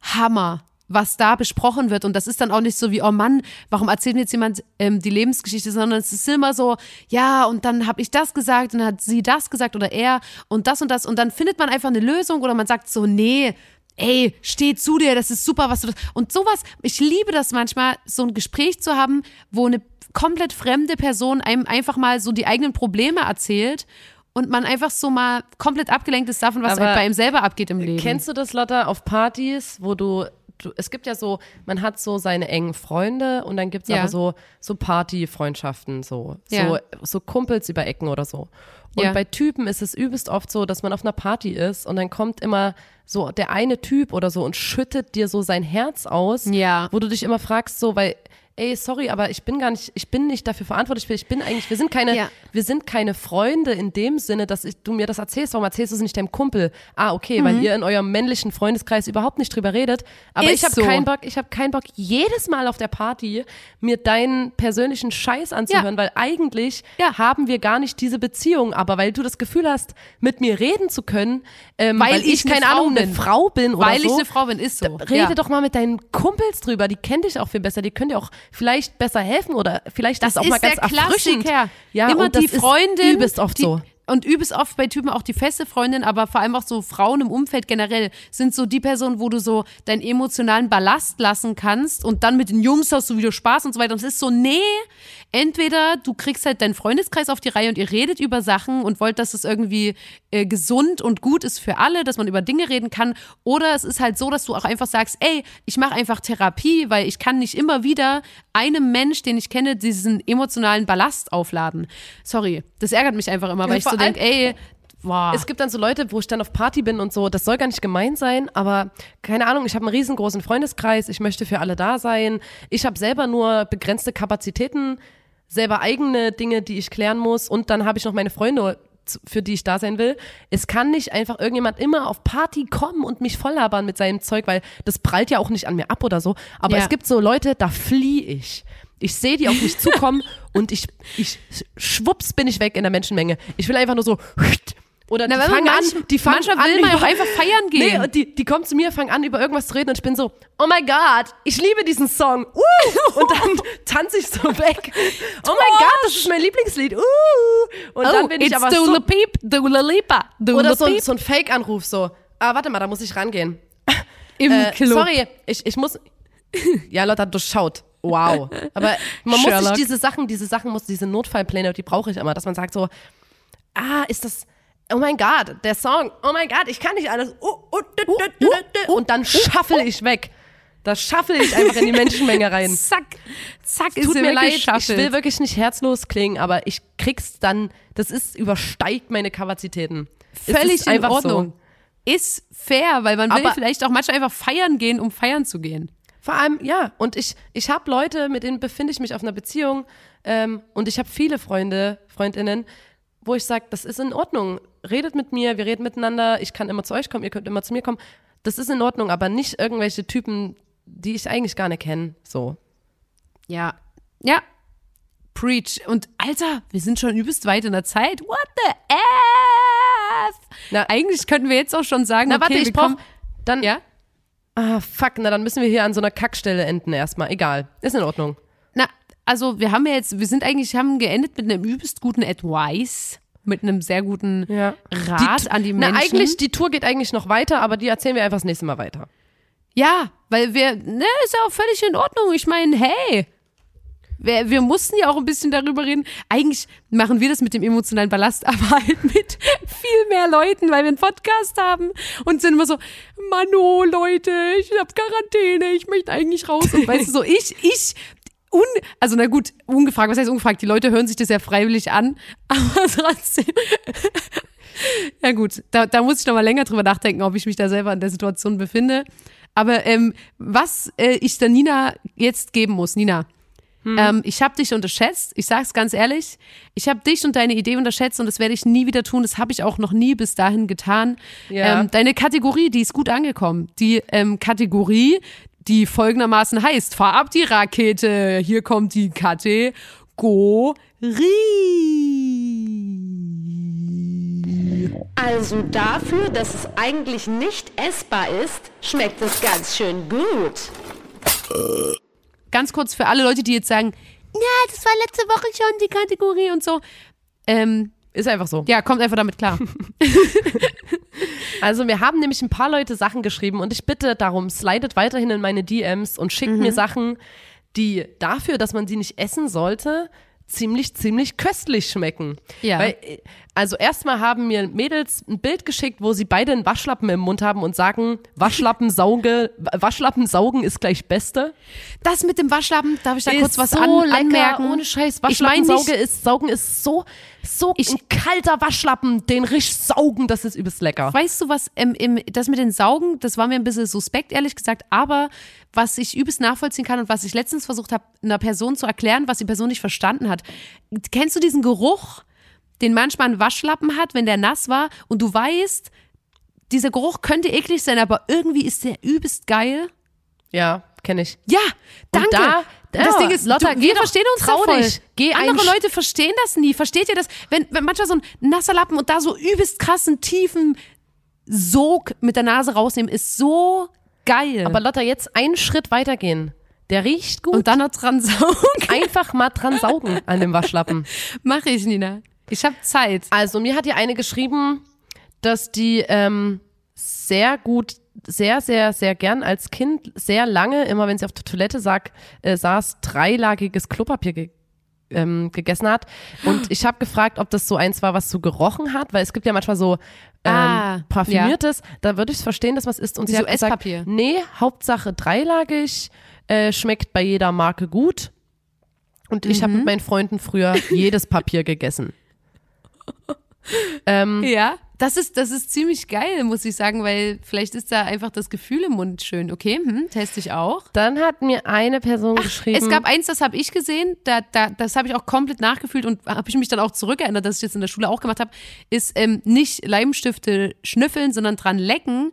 A: Hammer, was da besprochen wird. Und das ist dann auch nicht so wie, oh Mann, warum erzählt mir jetzt jemand ähm, die Lebensgeschichte, sondern es ist immer so, ja, und dann habe ich das gesagt und dann hat sie das gesagt oder er und das und das. Und dann findet man einfach eine Lösung oder man sagt so, nee, ey, steh zu dir, das ist super, was du das. Und sowas, ich liebe das manchmal, so ein Gespräch zu haben, wo eine komplett fremde Person einem einfach mal so die eigenen Probleme erzählt und man einfach so mal komplett abgelenkt ist davon, was bei ihm selber abgeht im Leben.
B: Kennst du das, Lotta, auf Partys, wo du, du, es gibt ja so, man hat so seine engen Freunde und dann gibt's
A: Ja.
B: aber so, so Partyfreundschaften, so, so,
A: Ja.
B: so Kumpels über Ecken oder so. Und
A: Ja.
B: bei Typen ist es übelst oft so, dass man auf einer Party ist und dann kommt immer so der eine Typ oder so und schüttet dir so sein Herz aus,
A: Ja.
B: wo du dich immer fragst, so, weil, ey, sorry, aber ich bin gar nicht, ich bin nicht dafür verantwortlich, ich bin eigentlich, wir sind keine,
A: Ja.
B: wir sind keine Freunde in dem Sinne, dass ich, du mir das erzählst, warum erzählst du es nicht deinem Kumpel? Ah, okay,
A: Mhm.
B: weil ihr in eurem männlichen Freundeskreis überhaupt nicht drüber redet. Aber
A: Ist
B: ich habe
A: so.
B: keinen Bock, ich habe keinen Bock, jedes Mal auf der Party mir deinen persönlichen Scheiß anzuhören, weil eigentlich
A: Ja.
B: haben wir gar nicht diese Beziehung, aber weil du das Gefühl hast, mit mir reden zu können, ähm, weil,
A: Weil
B: ich,
A: ich eine
B: keine
A: Frau
B: Ahnung, eine
A: bin.
B: Frau bin oder
A: Weil
B: so.
A: ich eine Frau bin, ist so.
B: Rede
A: ja.
B: doch mal mit deinen Kumpels drüber, die kennen dich auch viel besser, die können dir auch vielleicht besser helfen oder vielleicht
A: Das
B: ist es auch mal ganz
A: der
B: erfrischend.
A: Klassiker.
B: Ja,
A: Immer
B: und das
A: die Freundin.
B: ist übelst oft
A: die,
B: so.
A: Und übelst oft bei Typen auch die feste Freundin, aber vor allem auch so Frauen im Umfeld generell sind so die Personen, wo du so deinen emotionalen Ballast lassen kannst und dann mit den Jungs hast du wieder Spaß und so weiter. Und es ist so, nee, entweder du kriegst halt deinen Freundeskreis auf die Reihe und ihr redet über Sachen und wollt, dass es irgendwie äh, gesund und gut ist für alle, dass man über Dinge reden kann. Oder es ist halt so, dass du auch einfach sagst, ey, ich mache einfach Therapie, weil ich kann nicht immer wieder einem Mensch, den ich kenne, diesen emotionalen Ballast aufladen. Sorry, das ärgert mich einfach immer, weil ich so
B: allem-
A: denke, ey, boah.
B: Es gibt dann so Leute, wo ich dann auf Party bin und so, das soll gar nicht gemein sein, aber keine Ahnung, ich habe einen riesengroßen Freundeskreis, ich möchte für alle da sein. Ich habe selber nur begrenzte Kapazitäten, selber eigene Dinge, die ich klären muss und dann habe ich noch meine Freunde, für die ich da sein will. Es kann nicht einfach irgendjemand immer auf Party kommen und mich volllabern mit seinem Zeug, weil das prallt ja auch nicht an mir ab oder so. Aber
A: Ja.
B: es gibt so Leute, da fliehe ich. Ich sehe die auf mich zukommen und ich, ich schwupps bin ich weg in der Menschenmenge. Ich will einfach nur so oder
A: Na,
B: die fangen
A: manch-
B: an, die fangen
A: manchmal
B: an,
A: will man auch einfach feiern gehen.
B: Nee, und die, die kommen zu mir, fangen an, über irgendwas zu reden und ich bin so, oh my God, ich liebe diesen Song. Uh! Und dann (laughs) tanze ich so weg. Oh my God, das ist mein Lieblingslied. Uh! Und dann bin ich
A: Oh,
B: aber so,
A: Peep, Lipa,
B: oder so, so ein Fake-Anruf so. Ah, warte mal, da muss ich rangehen. (laughs)
A: im
B: Äh,
A: Club.
B: sorry, ich, ich muss. Ja, Lotta hat durchschaut. Wow. Aber man muss sich
A: Sherlock.
B: diese Sachen, diese Sachen muss, diese Notfallpläne, die brauche ich immer, dass man sagt so, ah, ist das, oh mein Gott, der Song, oh mein Gott, ich kann nicht alles. Uh, uh, du, du, du, du, und dann schaffel ich weg. Da schaffel ich einfach in die Menschenmenge rein. (laughs)
A: Zack, zack, ist
B: Tut mir leid,
A: wirklich
B: ich
A: schaffelt.
B: will wirklich nicht herzlos klingen, aber ich krieg's dann, das ist, übersteigt meine Kapazitäten. Es
A: Völlig in Ordnung.
B: So.
A: Ist fair, weil man will
B: Aber-
A: vielleicht auch manchmal einfach feiern gehen, um feiern zu gehen.
B: Vor allem, ja, und ich, ich habe Leute, mit denen befinde ich mich auf einer Beziehung ähm, und ich habe viele Freunde, Freundinnen, wo ich sage, das ist in Ordnung. Redet mit mir, wir reden miteinander, ich kann immer zu euch kommen, ihr könnt immer zu mir kommen. Das ist in Ordnung, aber nicht irgendwelche Typen, die ich eigentlich gar nicht kenne. So.
A: Ja. Ja. Preach. Und Alter, wir sind schon übelst weit in der Zeit. What the F?
B: Na-
A: Eigentlich könnten wir jetzt auch schon sagen,
B: Na,
A: okay,
B: warte, ich
A: wir
B: brauch,
A: kommen.
B: dann,
A: Ja?
B: Ah, fuck, na, dann müssen wir hier an so einer Kackstelle enden erstmal. Egal, ist in Ordnung.
A: Na, also wir haben ja jetzt, wir sind eigentlich, haben geendet mit einem übelst guten Advice, mit einem sehr guten
B: Ja.
A: Rat
B: Die-
A: an die
B: Na,
A: Menschen.
B: eigentlich, die Tour geht eigentlich noch weiter, aber die erzählen wir einfach das nächste Mal weiter.
A: Ja, weil wir, ne, ist ja auch völlig in Ordnung. Ich meine, hey, wir, wir mussten ja auch ein bisschen darüber reden. Eigentlich machen wir das mit dem emotionalen Ballast, (laughs) aber halt mit viel mehr Leuten, weil wir einen Podcast haben und sind immer so, Mano, Leute, ich hab Quarantäne, ich möchte eigentlich raus. Und weißt du, so ich, ich, un, also na gut, ungefragt, was heißt ungefragt? Die Leute hören sich das ja freiwillig an, (laughs) aber trotzdem. Ja gut, da, da muss ich noch mal länger drüber nachdenken, ob ich mich da selber in der Situation befinde. Aber ähm, was äh, ich der Nina jetzt geben muss, Nina, ähm, ich habe dich unterschätzt. Ich sag's ganz ehrlich, ich habe dich und deine Idee unterschätzt und das werde ich nie wieder tun. Das habe ich auch noch nie bis dahin getan.
B: Ja.
A: Ähm, deine Kategorie, die ist gut angekommen. Die ähm, Kategorie, die folgendermaßen heißt: Fahr ab die Rakete. Hier kommt die Kategorie.
C: Also dafür, dass es eigentlich nicht essbar ist, schmeckt es ganz schön gut.
A: Ganz kurz für alle Leute, die jetzt sagen, ja, das war letzte Woche schon die Kategorie und so. Ähm,
B: Ist einfach so.
A: ja, kommt einfach damit klar. (laughs) (laughs)
B: Also wir haben nämlich ein paar Leute Sachen geschrieben und ich bitte darum, slidet weiterhin in meine DMs und schickt
A: Mhm.
B: mir Sachen, die dafür, dass man sie nicht essen sollte, ziemlich, ziemlich köstlich schmecken.
A: Ja.
B: Weil, äh, also erstmal haben mir Mädels ein Bild geschickt, wo sie beide einen Waschlappen im Mund haben und sagen, Waschlappen sauge, (laughs) Waschlappen saugen ist gleich Beste.
A: Das mit dem Waschlappen, darf ich da
B: Ist
A: kurz was
B: so
A: an, anmerken?
B: Ohne Scheiß,
A: Ich mein nicht-
B: ist, saugen ist so, so
A: Ich-
B: ein kalter Waschlappen, den richtig saugen, das ist übelst lecker.
A: Weißt du was, ähm, im, das mit den Saugen, das war mir ein bisschen suspekt, ehrlich gesagt, aber was ich übelst nachvollziehen kann und was ich letztens versucht habe, einer Person zu erklären, was die Person nicht verstanden hat. Kennst du diesen Geruch, den manchmal ein Waschlappen hat, wenn der nass war und du weißt, dieser Geruch könnte eklig sein, aber irgendwie ist der übelst geil?
B: Ja, kenne ich.
A: Ja, danke.
B: da-
A: das
B: ja,
A: Ding ist,
B: Lotta,
A: du, wir
B: doch,
A: verstehen uns da voll.
B: dich. Geh
A: Andere Leute verstehen das nie. Versteht ihr das? Wenn, wenn manchmal so ein nasser Lappen und da so übelst krassen, tiefen Sog mit der Nase rausnehmen, ist so geil.
B: Aber Lotta, jetzt einen Schritt weitergehen. Der riecht gut.
A: und dann noch dran saugen.
B: einfach mal dran saugen an dem Waschlappen. (laughs)
A: Mache ich, Nina. Ich habe Zeit.
B: Also, mir hat hier eine geschrieben, dass die ähm, sehr gut, sehr, sehr, sehr gern als Kind sehr lange, immer wenn sie auf der Toilette sag, äh, saß, dreilagiges Klopapier ge ähm, gegessen hat. Und ich habe gefragt, ob das so eins war, was so gerochen hat, weil es gibt ja manchmal so ähm,
A: Ah,
B: parfümiertes. Da würde ich es verstehen, dass was ist. Und
A: Wie
B: sie
A: so
B: hat gesagt, nee, Hauptsache dreilagig, äh, schmeckt bei jeder Marke gut. Und ich habe
A: Mhm.
B: mit meinen Freunden früher jedes Papier gegessen. (laughs) Ähm,
A: Ja. Das ist, das ist ziemlich geil, muss ich sagen, weil vielleicht ist da einfach das Gefühl im Mund schön. Okay, hm, teste ich auch.
B: Dann hat mir eine Person geschrieben.
A: Es gab eins, das habe ich gesehen, da, da, das habe ich auch komplett nachgefühlt und habe ich mich dann auch zurückerinnert, dass ich jetzt in der Schule auch gemacht habe, ist ähm, nicht Leimstifte schnüffeln, sondern dran lecken.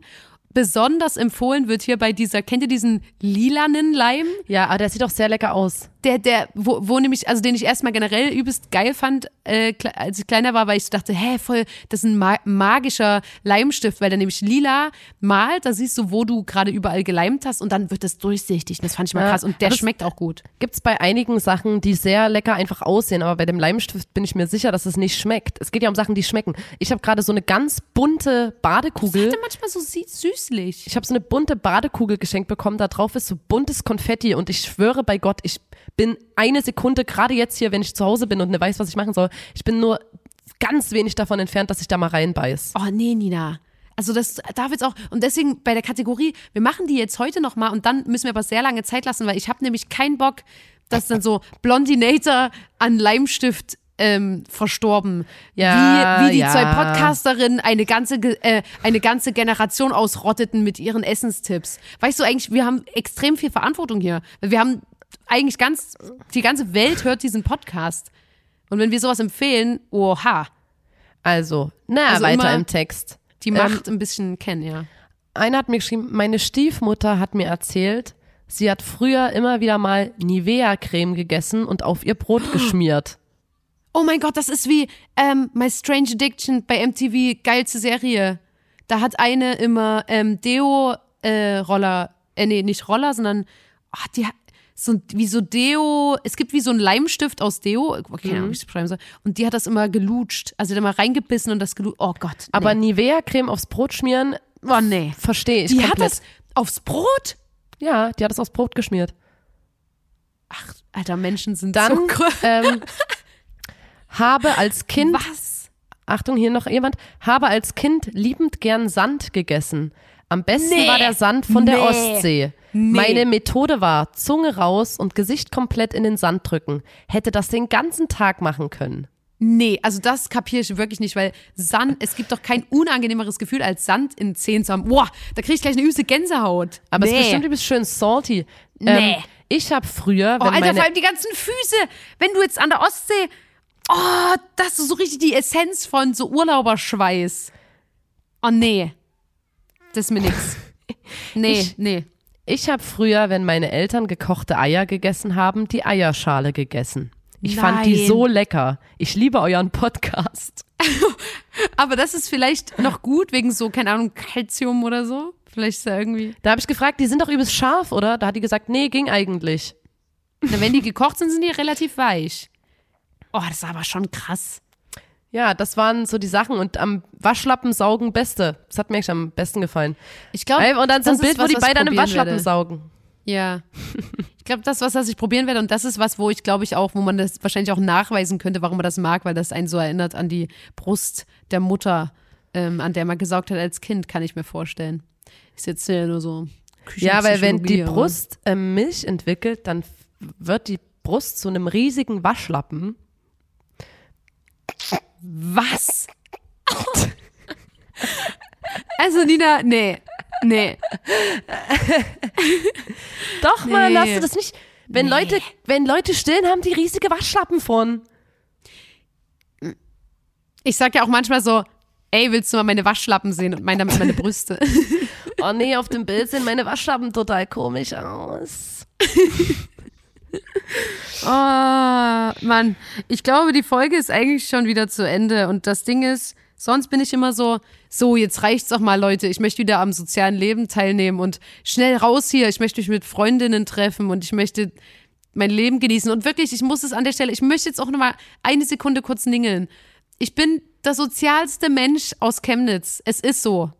A: Besonders empfohlen wird hier bei dieser, kennt ihr diesen lilanen Leim?
B: ja, aber der sieht doch sehr lecker aus.
A: Der, der, wo, wo nämlich, also den ich erstmal generell übelst geil fand, äh, als ich kleiner war, weil ich dachte, hä, voll, das ist ein ma magischer Leimstift, weil der nämlich lila malt, da siehst du, wo du gerade überall geleimt hast und dann wird das durchsichtig. Das fand ich mal
B: Ja,
A: krass und der
B: das-
A: schmeckt auch gut.
B: Gibt's bei einigen Sachen, die sehr lecker einfach aussehen, aber bei dem Leimstift bin ich mir sicher, dass es nicht schmeckt. Es geht ja um Sachen, die schmecken. Ich habe gerade so eine ganz bunte Badekugel.
A: hatte manchmal so süßlich.
B: Ich habe so eine bunte Badekugel geschenkt bekommen. Da drauf ist so buntes Konfetti und ich schwöre bei Gott, ich bin eine Sekunde, gerade jetzt hier, wenn ich zu Hause bin und ne weiß, was ich machen soll, ich bin nur ganz wenig davon entfernt, dass ich da mal reinbeiß.
A: Oh nee, Nina. Also das darf jetzt auch und deswegen bei der Kategorie, wir machen die jetzt heute noch mal und dann müssen wir aber sehr lange Zeit lassen, weil ich habe nämlich keinen Bock, dass dann so (laughs) Blondinator an Leimstift ähm, verstorben.
B: Ja,
A: wie, wie die
B: ja.
A: zwei Podcasterinnen eine ganze, äh, eine ganze Generation ausrotteten mit ihren Essenstipps. Weißt du eigentlich, wir haben extrem viel Verantwortung hier. Wir haben eigentlich ganz, die ganze Welt hört diesen Podcast. Und wenn wir sowas empfehlen, oha,
B: Also, na,
A: Also
B: weiter im Text.
A: die Macht ein bisschen kennen, ja.
B: Einer hat mir geschrieben, meine Stiefmutter hat mir erzählt, sie hat früher immer wieder mal Nivea-Creme gegessen und auf ihr Brot (gasps) geschmiert.
A: Oh mein Gott, das ist wie ähm, My Strange Addiction bei MTV, geilste Serie. Da hat eine immer ähm, Deo-Roller, äh, nee, nicht Roller, sondern ach, die, hat- so wie so Deo, es gibt wie so ein Leimstift aus Deo, keine
B: Mhm.
A: Ahnung, wie ich es beschreiben soll. Und die hat das immer gelutscht. Also hat immer reingebissen und das gelutscht. Oh Gott. Nee.
B: Aber Nivea-Creme aufs Brot schmieren,
A: oh nee.
B: verstehe ich
A: Die hat
B: komplett.
A: das aufs Brot?
B: ja, die hat das aufs Brot geschmiert.
A: Ach, Alter, Menschen sind
B: Dann
A: so (laughs)
B: ähm, habe als Kind,
A: Was?
B: Achtung, hier noch jemand, habe als Kind liebend gern Sand gegessen. Am besten
A: Nee.
B: war der Sand von der
A: Nee.
B: Ostsee.
A: Nee.
B: Meine Methode war, Zunge raus und Gesicht komplett in den Sand drücken. Hätte das den ganzen Tag machen können.
A: Nee, also das kapiere ich wirklich nicht, weil Sand, es gibt doch kein unangenehmeres Gefühl, als Sand in Zähnen zu haben. Boah, da kriege ich gleich eine übelste Gänsehaut.
B: Aber
A: nee.
B: es ist bestimmt übelst schön salty.
A: Nee.
B: Ähm, ich habe früher,
A: Oh, Alter,
B: meine,
A: vor allem die ganzen Füße. Wenn du jetzt an der Ostsee, oh, das ist so richtig die Essenz von so Urlauberschweiß. Oh, nee. Das ist mir nix. (laughs) Nee,
B: Ich-
A: nee.
B: Ich habe früher, wenn meine Eltern gekochte Eier gegessen haben, die Eierschale gegessen. Ich fand die
A: Nein.
B: so lecker. Ich liebe euren Podcast. (laughs)
A: Aber das ist vielleicht noch gut wegen so, keine Ahnung, Kalzium oder so. Vielleicht ist da irgendwie.
B: Da habe ich gefragt, die sind doch übelst scharf, oder? Da hat die gesagt, nee, ging eigentlich.
A: Na, wenn die gekocht sind, sind die relativ weich. Oh, das ist aber schon krass.
B: Ja, das waren so die Sachen. Und am Waschlappen saugen Beste. Das hat mir eigentlich am besten gefallen.
A: Ich glaube,
B: und dann so ein Bild, wo
A: was,
B: die
A: was ich
B: beide an einem Waschlappen
A: werde.
B: saugen.
A: Ja. Ich glaube, das ist was, was ich probieren werde. Und das ist was, wo ich glaube ich auch, wo man das wahrscheinlich auch nachweisen könnte, warum man das mag, weil das einen so erinnert an die Brust der Mutter, ähm, an der man gesaugt hat als Kind, kann ich mir vorstellen. Ist jetzt ja nur so.
B: Ja, weil wenn die Brust ähm, Milch entwickelt, dann wird die Brust zu einem riesigen Waschlappen.
A: Was? also, Nina, nee. Nee.
B: Doch, Mann,
A: Nee.
B: hast du das nicht? Wenn, Leute, wenn Leute stillen, haben die riesige Waschlappen von.
A: Ich sag ja auch manchmal so, ey, willst du mal meine Waschlappen sehen? Und meine damit meine Brüste. (laughs)
B: Oh nee, auf dem Bild sehen meine Waschlappen total komisch aus. (laughs)
A: Oh, Mann. Ich glaube, die Folge ist eigentlich schon wieder zu Ende. Und das Ding ist, sonst bin ich immer so, so, jetzt reicht's doch mal, Leute. Ich möchte wieder am sozialen Leben teilnehmen und schnell raus hier. Ich möchte mich mit Freundinnen treffen und ich möchte mein Leben genießen. Und wirklich, ich muss es an der Stelle, ich möchte jetzt auch noch mal eine Sekunde kurz ningeln. Ich bin der sozialste Mensch aus Chemnitz. Es ist so.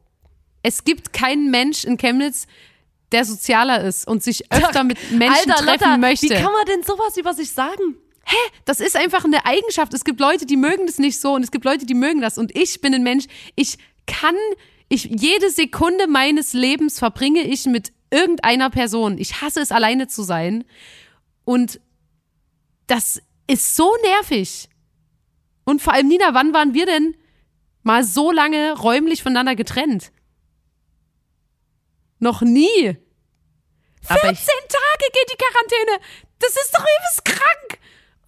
A: Es gibt keinen Mensch in Chemnitz, der sozialer ist und sich öfter mit Menschen
B: Alter,
A: treffen
B: Lotta,
A: möchte.
B: wie kann man denn sowas über sich sagen?
A: Das ist einfach eine Eigenschaft. Es gibt Leute, die mögen das nicht so und es gibt Leute, die mögen das. Und ich bin ein Mensch, ich kann, ich, jede Sekunde meines Lebens verbringe ich mit irgendeiner Person. Ich hasse es, alleine zu sein. Und das ist so nervig. Und vor allem, Nina, wann waren wir denn mal so lange räumlich voneinander getrennt? Noch nie. 14
B: Aber ich-
A: Tage geht die Quarantäne. Das ist doch übelst krank.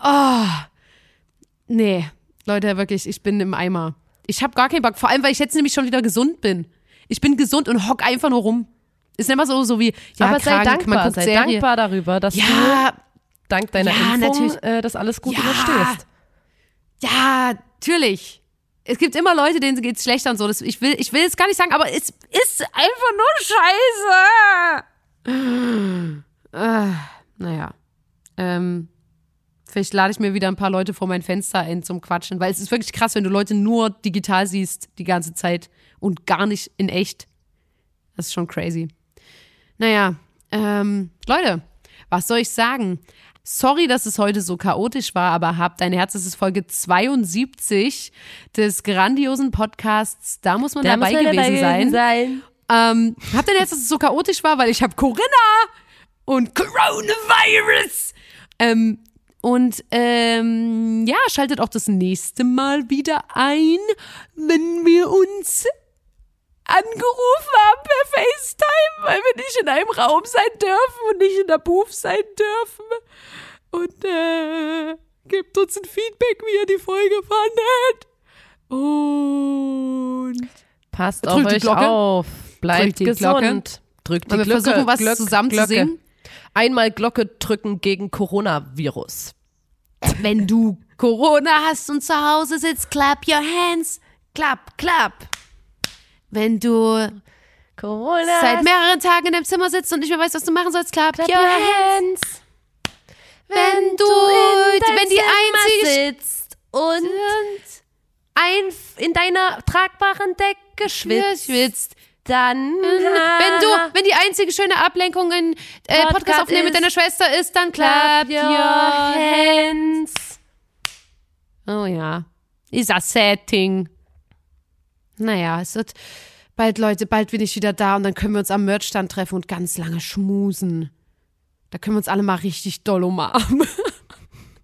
A: Oh. Nee, Leute, wirklich, ich bin im Eimer. Ich habe gar keinen Bock, vor allem, weil ich jetzt nämlich schon wieder gesund bin. Ich bin gesund und hock einfach nur rum. Ist immer so, so wie, ja,
B: Aber sei
A: krank, man
B: dankbar, sei
A: Serie.
B: dankbar darüber, dass du
A: Ja,
B: dank deiner
A: Ja,
B: Impfung
A: natürlich.
B: äh, das alles gut
A: Ja.
B: überstehst.
A: ja, natürlich. Es gibt immer Leute, denen geht's schlechter und so. Das, ich will, ich will es gar nicht sagen, aber es ist einfach nur Scheiße. Äh, naja. Ähm, vielleicht lade ich mir wieder ein paar Leute vor mein Fenster ein zum Quatschen, weil es ist wirklich krass, wenn du Leute nur digital siehst die ganze Zeit und gar nicht in echt. Das ist schon crazy. Naja, ähm, Leute, was soll ich sagen? Sorry, dass es heute so chaotisch war, aber habt ein Herz, es ist Folge 72 des grandiosen Podcasts. Da muss man
B: Da
A: dabei
B: muss man
A: gewesen sein.
B: sein.
A: Ähm, habt ihr Herz, dass es so chaotisch war, weil ich habe Corinna und Coronavirus. Ähm, und ähm, ja, schaltet auch das nächste Mal wieder ein, wenn wir uns angerufen haben per FaceTime, weil wir nicht in einem Raum sein dürfen und nicht in der Booth sein dürfen. Und äh, gebt uns ein Feedback, wie ihr die Folge fandet. Und
B: Passt auf euch auf. Bleibt
A: Drückt die
B: gesund.
A: Glocke.
B: Drückt die
A: wir
B: Glocke.
A: versuchen, was
B: Glöck,
A: zusammen zu
B: Glocke.
A: singen.
B: Einmal Glocke drücken gegen Coronavirus.
A: Wenn du Corona hast und zu Hause sitzt, clap your hands. Clap, clap. Wenn du
B: Corona.
A: seit mehreren Tagen in deinem Zimmer sitzt und nicht mehr weißt, was du machen sollst, clap,
B: Clap
A: your
B: your
A: hands.
B: hands.
A: wenn du, wenn die einzige
B: sitzt und ein in deiner tragbaren Decke schwitzt,
A: schwitzt.
B: Dann
A: Wenn du, wenn die einzige schöne Ablenkung in äh, Podcast,
B: Podcast
A: aufnehmen mit deiner Schwester ist, dann
B: clap
A: clap
B: your hands.
A: Oh ja. Ist a sad thing. Naja, es wird bald, Leute, bald bin ich wieder da und dann können wir uns am Merchstand treffen und ganz lange schmusen. Da können wir uns alle mal richtig doll umarmen.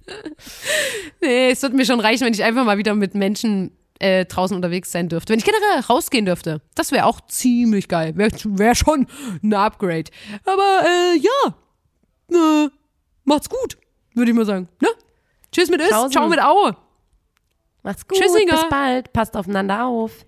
A: (laughs) nee, es wird mir schon reichen, wenn ich einfach mal wieder mit Menschen äh, draußen unterwegs sein dürfte. Wenn ich generell rausgehen dürfte. Das wäre auch ziemlich geil. Wäre wär schon ein Upgrade. Aber äh, ja, äh, macht's gut, würde ich mal sagen. Ne? Tschüss mit Is, ciao mit Au.
B: Macht's gut,
A: Tschüssinger.
B: bis bald, passt aufeinander auf.